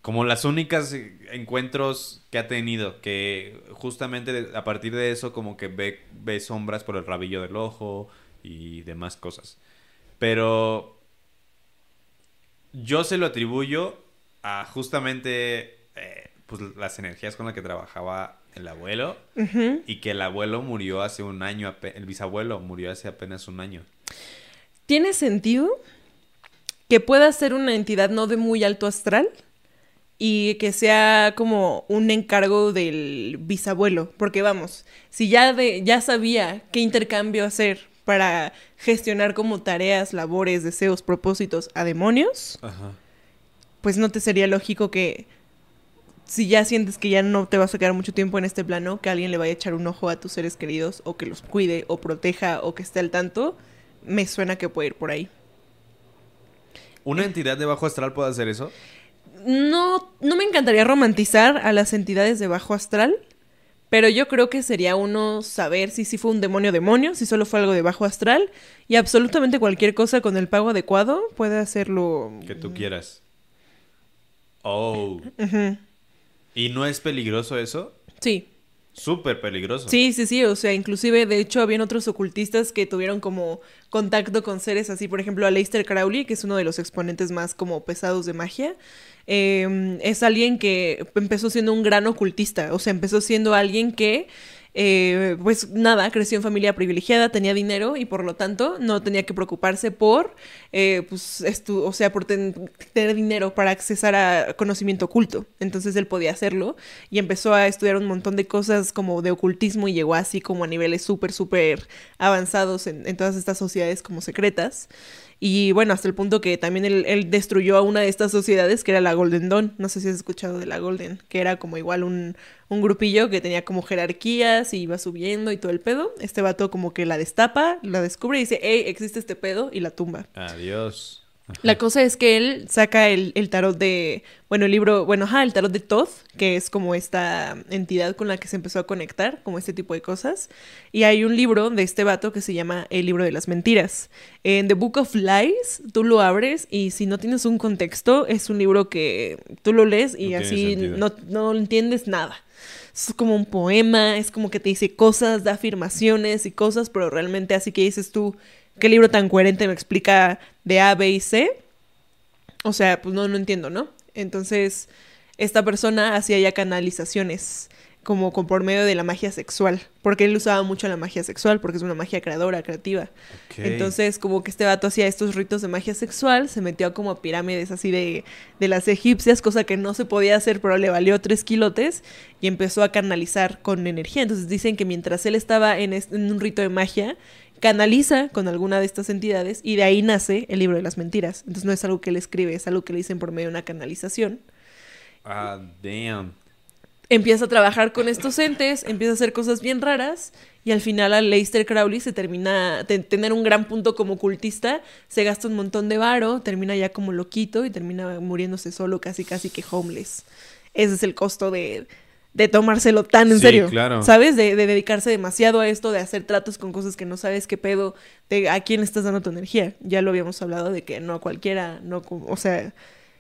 Como las únicas encuentros que ha tenido, que justamente a partir de eso como que ve, ve sombras por el rabillo del ojo y demás cosas. Pero yo se lo atribuyo a justamente eh, pues, las energías con las que trabajaba el abuelo y que el abuelo murió hace un año, el bisabuelo murió hace apenas un año. ¿Tiene sentido que pueda ser una entidad no de muy alto astral y que sea como un encargo del bisabuelo? Porque vamos, si ya, de, ya sabía qué intercambio hacer para gestionar como tareas, labores, deseos, propósitos a demonios, Ajá. pues no te sería lógico que si ya sientes que ya no te vas a quedar mucho tiempo en este plano, que alguien le vaya a echar un ojo a tus seres queridos o que los cuide o proteja o que esté al tanto, me suena que puede ir por ahí. ¿Una entidad de bajo astral puede hacer eso? No, no me encantaría romantizar a las entidades de bajo astral, pero yo creo que sería uno saber si sí fue un demonio demonio, si solo fue algo de bajo astral, y absolutamente cualquier cosa con el pago adecuado puede hacerlo. Que tú quieras. Oh. ¿Y no es peligroso eso? Sí, Súper peligroso. Sí, sí, sí, o sea, inclusive de hecho habían otros ocultistas que tuvieron como contacto con seres así, por ejemplo, Aleister Crowley, que es uno de los exponentes más como pesados de magia, eh, es alguien que empezó siendo un gran ocultista, o sea, empezó siendo alguien que, eh, pues nada, creció en familia privilegiada, tenía dinero y por lo tanto no tenía que preocuparse por, eh, pues, o sea, por ten- tener dinero para accesar a conocimiento oculto. Entonces él podía hacerlo y empezó a estudiar un montón de cosas como de ocultismo y llegó así como a niveles súper, súper avanzados en todas estas sociedades como secretas. Y bueno, hasta el punto que también él, destruyó a una de estas sociedades que era la Golden Dawn. No sé si has escuchado de la Golden, que era como igual un, un grupillo que tenía como jerarquías y iba subiendo y todo el pedo. Este vato como que la destapa, la descubre y dice, hey, existe este pedo y la tumba. Adiós. La cosa es que él saca el, el tarot de, bueno, el libro, bueno, ajá, el tarot de Thoth, que es como esta entidad con la que se empezó a conectar, como este tipo de cosas. Y hay un libro de este vato que se llama El libro de las mentiras. En The Book of Lies, tú lo abres y si no tienes un contexto, es un libro que tú lo lees y No así no, no entiendes nada. Es como un poema, es como que te dice cosas, da afirmaciones y cosas, pero realmente así que dices tú, ¿qué libro tan coherente me explica de A, B y C? O sea, pues no, no entiendo, ¿no? Entonces, esta persona hacía ya canalizaciones, como con, por medio de la magia sexual, porque él usaba mucho la magia sexual, porque es una magia creadora, creativa. Entonces, como que este vato hacía estos ritos de magia sexual, se metió como a pirámides así de, de las egipcias, cosa que no se podía hacer, pero le valió tres kilotes, y empezó a canalizar con energía. Entonces dicen que mientras él estaba en, en un rito de magia, canaliza con alguna de estas entidades, y de ahí nace el libro de las mentiras. Entonces no es algo que él escribe, es algo que le dicen por medio de una canalización Ah, damn. empieza a trabajar con estos entes, empieza a hacer cosas bien raras y al final a Leicester Crowley se termina de tener un gran punto como cultista, se gasta un montón de varo, termina ya como loquito y termina muriéndose solo casi casi que homeless. Ese es el costo de, de tomárselo tan en Sí, serio, claro. ¿sabes? De, de dedicarse demasiado a esto, de hacer tratos con cosas que no sabes qué pedo, de a quién estás dando tu energía. Ya lo habíamos hablado de que no a cualquiera, no, o sea,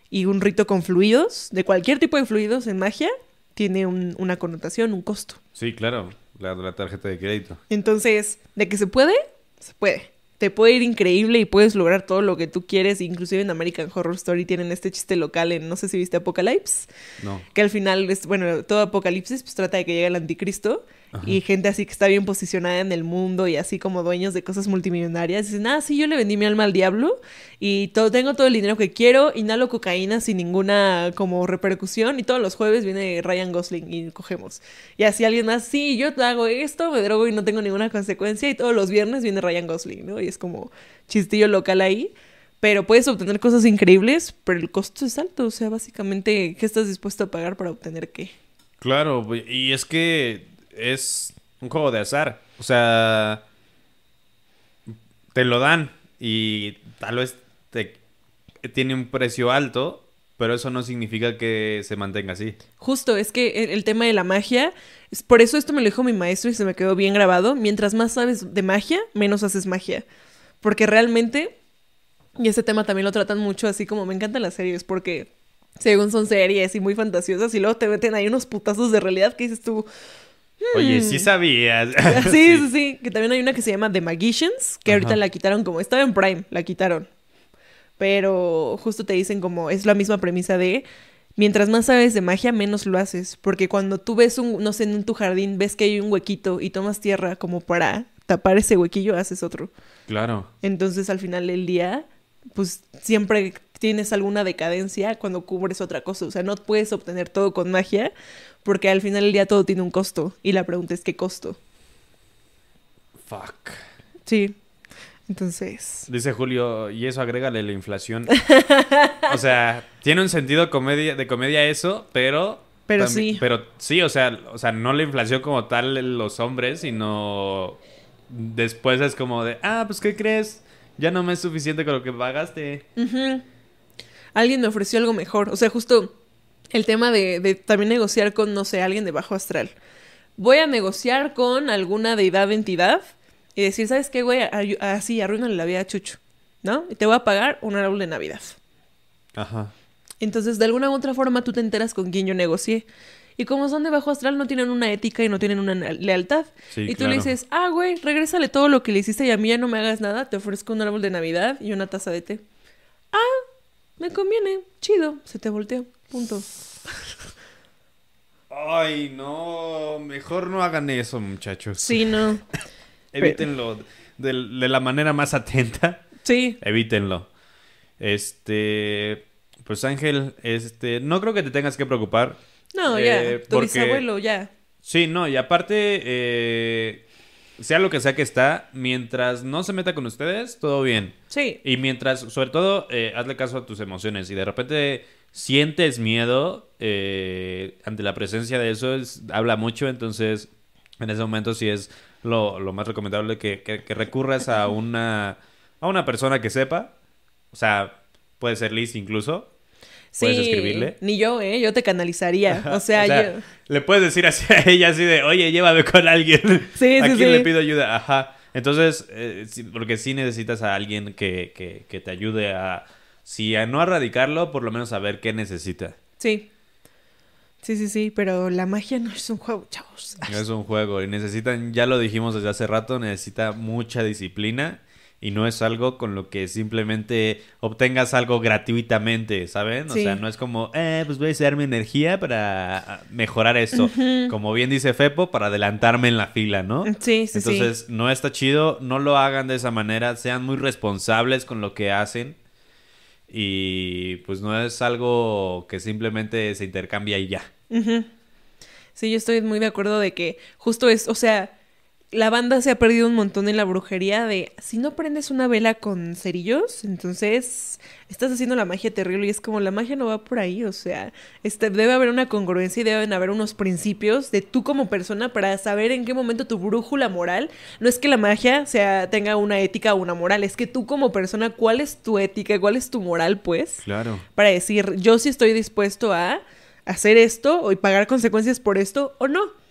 y un rito con fluidos, de cualquier tipo de fluidos en magia, tiene un- una connotación, un costo. Sí, claro. La, la tarjeta de crédito. Entonces, de que se puede, se puede. Te puede ir increíble y puedes lograr todo lo que tú quieres. Inclusive en American Horror Story tienen este chiste local en, no sé si viste Apocalypse, No. que al final, es, bueno, todo Apocalipsis pues trata de que llegue el anticristo y gente así que está bien posicionada en el mundo y así como dueños de cosas multimillonarias. Dicen, ah, sí, yo le vendí mi alma al diablo y todo, tengo todo el dinero que quiero, inhalo cocaína sin ninguna como repercusión y todos los jueves viene Ryan Gosling y cogemos. Y así alguien más, sí, yo hago esto, me drogo y no tengo ninguna consecuencia y todos los viernes viene Ryan Gosling, ¿no? Y es como chistillo local ahí. Pero puedes obtener cosas increíbles, pero el costo es alto. O sea, básicamente, ¿qué estás dispuesto a pagar para obtener qué? Claro, y es que es un juego de azar. O sea, te lo dan y tal vez te, tiene un precio alto, pero eso no significa que se mantenga así. Justo, es que el, tema de la magia, por eso esto me lo dijo mi maestro y se me quedó bien grabado. Mientras más sabes de magia, menos haces magia. Porque realmente, y ese tema también lo tratan mucho, así como me encantan las series, porque según son series y muy fantasiosas, y luego te meten ahí unos putazos de realidad que dices tú, Oye, sí sabías. [LAUGHS] [LAUGHS] sí, sí, sí, que también hay una que se llama The Magicians, que ahorita la quitaron como, estaba en Prime, la quitaron. Pero justo te dicen como, es la misma premisa de, mientras más sabes de magia, menos lo haces. Porque cuando tú ves un, no sé, en tu jardín, ves que hay un huequito y tomas tierra como para tapar ese huequillo, haces otro. Claro. Entonces al final del día, pues siempre tienes alguna decadencia cuando cubres otra cosa. O sea, no puedes obtener todo con magia porque al final del día todo tiene un costo. Y la pregunta es, ¿qué costo? Fuck. Sí, Entonces, Dice Julio, y eso agrégale la inflación. [LAUGHS] o sea, tiene un sentido comedia, de comedia eso, pero... Pero sí. Pero sí, o sea, o sea, no la inflación como tal los hombres, sino después es como de, ah, pues ¿qué crees? Ya no me es suficiente con lo que pagaste. alguien me ofreció algo mejor. O sea, justo el tema de, de también negociar con, no sé, alguien de bajo astral. Voy a negociar con alguna deidad, entidad, y decir, ¿sabes qué, güey? Así, arruínale la vida a Chucho, ¿no? Y te voy a pagar un árbol de Navidad. Ajá. Entonces, de alguna u otra forma, tú te enteras con quién yo negocié. Y como son de bajo astral, no tienen una ética y no tienen una na- lealtad. Sí, y tú claro. le dices, ah, güey, regrésale todo lo que le hiciste y a mí ya no me hagas nada, te ofrezco un árbol de Navidad y una taza de té. Ah, me conviene, chido, se te volteó, punto. Ay, no, mejor no hagan eso, muchachos. Sí, no. [LAUGHS] Evítenlo de, de la manera más atenta. Sí, Evítenlo. Este, pues Ángel, este, no creo que te tengas que preocupar. no, Eh, ya, tu porque- bisabuelo, ya. Sí, no, y aparte, eh, sea lo que sea que está, mientras no se meta con ustedes, todo bien. Sí, Y mientras, sobre todo, eh, hazle caso a tus emociones. Y de repente sientes miedo eh, ante la presencia de eso, es- habla mucho. Entonces, en ese momento sí es lo, lo más recomendable que, que- que recurras a una, a una persona que sepa. O sea, puede ser Liz incluso. sí. ¿Puedes escribirle? Ni yo, ¿eh? Yo te canalizaría. O sea, yo... le puedes decir así a ella así de, oye, llévame con alguien. Sí, [LAUGHS] ¿A sí, quién sí. le pido ayuda? Ajá. Entonces, eh, porque sí necesitas a alguien que, que, que te ayude a, si a no erradicarlo, por lo menos a ver qué necesita. Sí. Sí, sí, sí, pero la magia no es un juego, chavos. No es un juego y necesitan, ya lo dijimos desde hace rato, necesita mucha disciplina y no es algo con lo que simplemente obtengas algo gratuitamente, ¿saben? O Sí. sea, no es como, eh, pues voy a usar mi energía para ah, mejorar esto. Como bien dice Fepo, para adelantarme en la fila, ¿no? Sí, sí, sí. Entonces, no está chido, no lo hagan de esa manera, sean muy responsables con lo que hacen. Y pues no es algo que simplemente se intercambia y ya. Sí, yo estoy muy de acuerdo de que justo es, o sea, la banda se ha perdido un montón en la brujería de si no prendes una vela con cerillos, entonces estás haciendo la magia terrible y es como la magia no va por ahí, o sea, este, debe haber una congruencia y deben haber unos principios de tú como persona para saber en qué momento tu brújula moral, no es que la magia sea tenga una ética o una moral, es que tú como persona, ¿cuál es tu ética, cuál es tu moral, pues? Claro. para decir, yo sí estoy dispuesto a hacer esto o y pagar consecuencias por esto o no.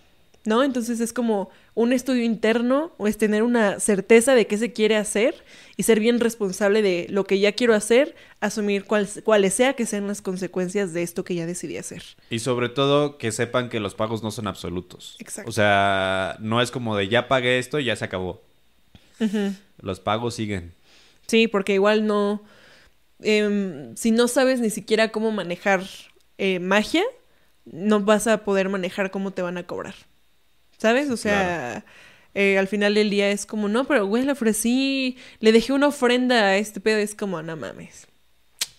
¿No? Entonces es como un estudio interno o es tener una certeza de qué se quiere hacer y ser bien responsable de lo que ya quiero hacer, asumir cuál- cuáles sea que sean las consecuencias de esto que ya decidí hacer. Y sobre todo que sepan que los pagos no son absolutos. Exacto. O sea, no es como de ya pagué esto y ya se acabó. Los pagos siguen. Sí, porque igual no, em, si no sabes ni siquiera cómo manejar eh, magia, no vas a poder manejar cómo te van a cobrar. ¿Sabes? O sea, eh, al final del día es como, no, pero güey, le ofrecí, le dejé una ofrenda a este pedo, es como, no mames,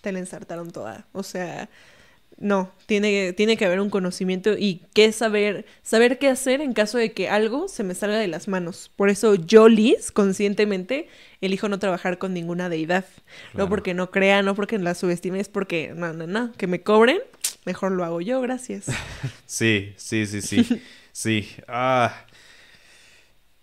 te la ensartaron toda. O sea, no, tiene, tiene que haber un conocimiento y qué saber, saber qué hacer en caso de que algo se me salga de las manos. Por eso yo, Liz, conscientemente, elijo no trabajar con ninguna deidad. No porque no crea, no porque la subestime, es porque, no, no, no, que me cobren, mejor lo hago yo, gracias. [LAUGHS] Sí, sí, sí, sí. [LAUGHS] sí. Ah.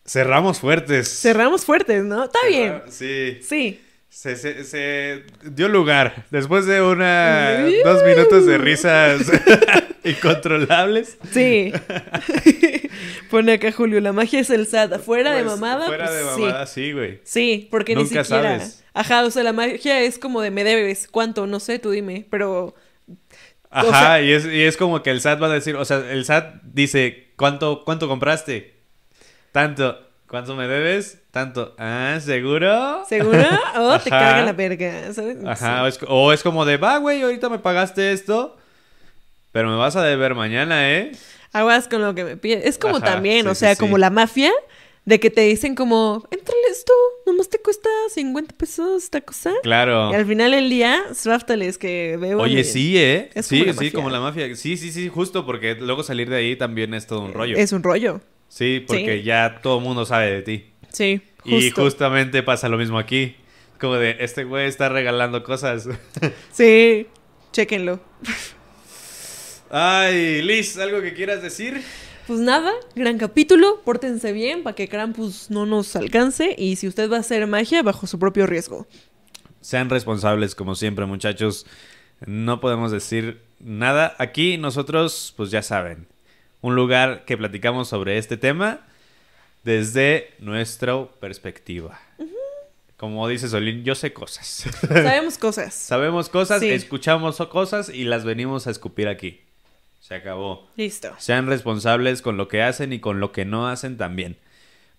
Cerramos fuertes. Cerramos fuertes, ¿no? Está bien. Sí. Sí. Se, se- se dio lugar. Después de una dos minutos de risas [LAUGHS] incontrolables. Sí. [LAUGHS] Pone acá Julio, la magia es el SAT. Afuera de Pues, mamada. Fuera de pues, sí. mamada, sí, güey. Sí, porque ni siquiera. sabes. Ajá, o sea, la magia es como de me debes. ¿Cuánto? No sé, tú dime. Pero. Ajá, O sea- y, es, y es como que el SAT va a decir, o sea, el SAT dice, ¿cuánto, cuánto compraste? Tanto. ¿Cuánto me debes? Tanto. Ah, ¿seguro? ¿Seguro? [LAUGHS] O te carga la verga, ¿sabes? Ajá, o es, o es como de, va, güey, ahorita me pagaste esto, pero me vas a deber mañana, ¿eh? Aguas con lo que me pides. Es como Ajá, también, sí, o sea, sí. como la mafia, de que te dicen como, entrale esto, nomás te cuesta 50 pesos esta cosa. Claro. Y al final del día, sráftales que veo. Oye, sí, ¿eh? Es sí, como sí, como la mafia. Sí, sí, sí, justo porque luego salir de ahí también es todo un rollo. Es un rollo. Sí, porque Sí. ya todo el mundo sabe de ti. Sí. Y justamente pasa lo mismo aquí. Como de, este güey está regalando cosas. [LAUGHS] Sí, chéquenlo. Ay, Liz, ¿algo que quieras decir? Pues nada, gran capítulo, pórtense bien para que Krampus no nos alcance y si usted va a hacer magia bajo su propio riesgo. Sean responsables como siempre, muchachos. No podemos decir nada. Aquí nosotros, pues ya saben, un lugar que platicamos sobre este tema desde nuestra perspectiva. Como dice Solín, yo sé cosas. Sabemos cosas. [LAUGHS] Sabemos cosas, Sí. escuchamos cosas y las venimos a escupir aquí. Se acabó. Listo. Sean responsables con lo que hacen y con lo que no hacen también.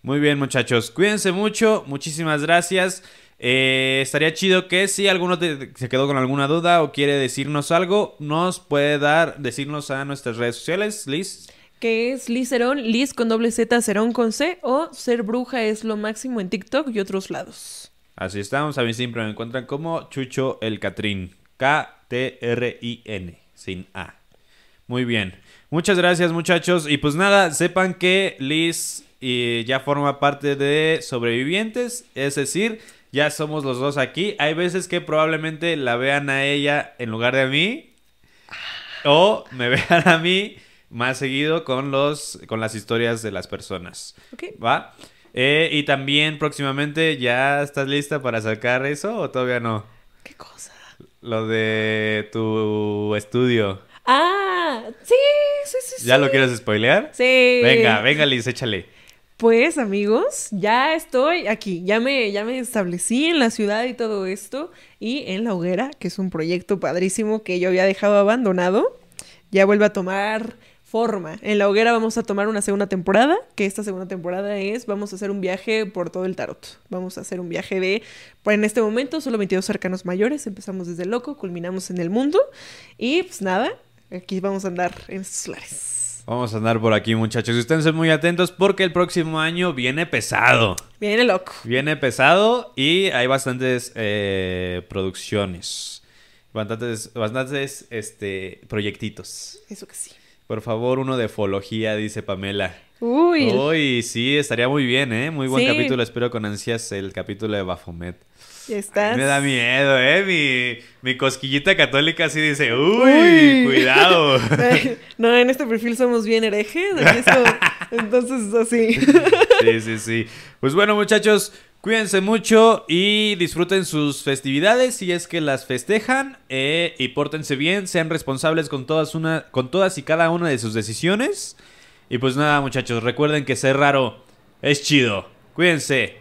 Muy bien, muchachos. Cuídense mucho. Muchísimas gracias. Eh, estaría chido que si alguno te- se quedó con alguna duda o quiere decirnos algo, nos puede dar, decirnos a nuestras redes sociales. Liz. Que es Liz Cerón, Liz con doble Z, Cerón con C o Ser Bruja es lo máximo en TikTok y otros lados. Así estamos. A mí siempre me encuentran como Chucho el Catrín. K-T-R-I-N. Sin A. Muy bien. Muchas gracias, muchachos. Y pues nada, sepan que Liz eh, ya forma parte de Sobrevivientes. Es decir, ya somos los dos aquí. Hay veces que probablemente la vean a ella en lugar de a mí. O me [LAUGHS] vean a mí más seguido con, los, con las historias de las personas. Ok. ¿Va? Eh, y también próximamente, ¿ya estás lista para sacar eso o todavía no? ¿Qué cosa? Lo de tu estudio. Ah, sí, sí, sí. ¿Ya sí. lo quieres spoilear? Sí. Venga, venga, Liz, échale. Pues amigos, ya estoy aquí, ya me, ya me establecí en la ciudad y todo esto, y en La Hoguera, que es un proyecto padrísimo que yo había dejado abandonado, ya vuelve a tomar forma. En La Hoguera vamos a tomar una segunda temporada, que esta segunda temporada es, vamos a hacer un viaje por todo el tarot. Vamos a hacer un viaje de, pues en este momento solo 22 cercanos mayores, empezamos desde loco, culminamos en el mundo, y pues nada, aquí vamos a andar en estos lares. Vamos a andar por aquí, muchachos. Y Esténse muy atentos porque el próximo año viene pesado. Viene loco. Viene pesado y hay bastantes eh, producciones. Bastantes, bastantes este, proyectitos. Eso que sí. Por favor, uno de fología, dice Pamela. Uy, Uy, sí, estaría muy bien, ¿eh? Muy buen Sí. capítulo. Espero con ansias el capítulo de Bafomet. Estás. me da miedo, ¿eh? Mi, mi cosquillita católica así dice, uy, Uy. cuidado. [LAUGHS] No, en este perfil somos bien herejes. [LAUGHS] entonces, así. Sí, sí, sí. Pues bueno, muchachos, cuídense mucho y disfruten sus festividades si es que las festejan eh, y pórtense bien, sean responsables con todas, una, con todas y cada una de sus decisiones. Y pues nada, muchachos, recuerden que ser raro es chido. Cuídense.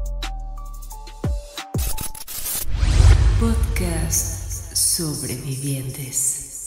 Podcast Sobrevivientes.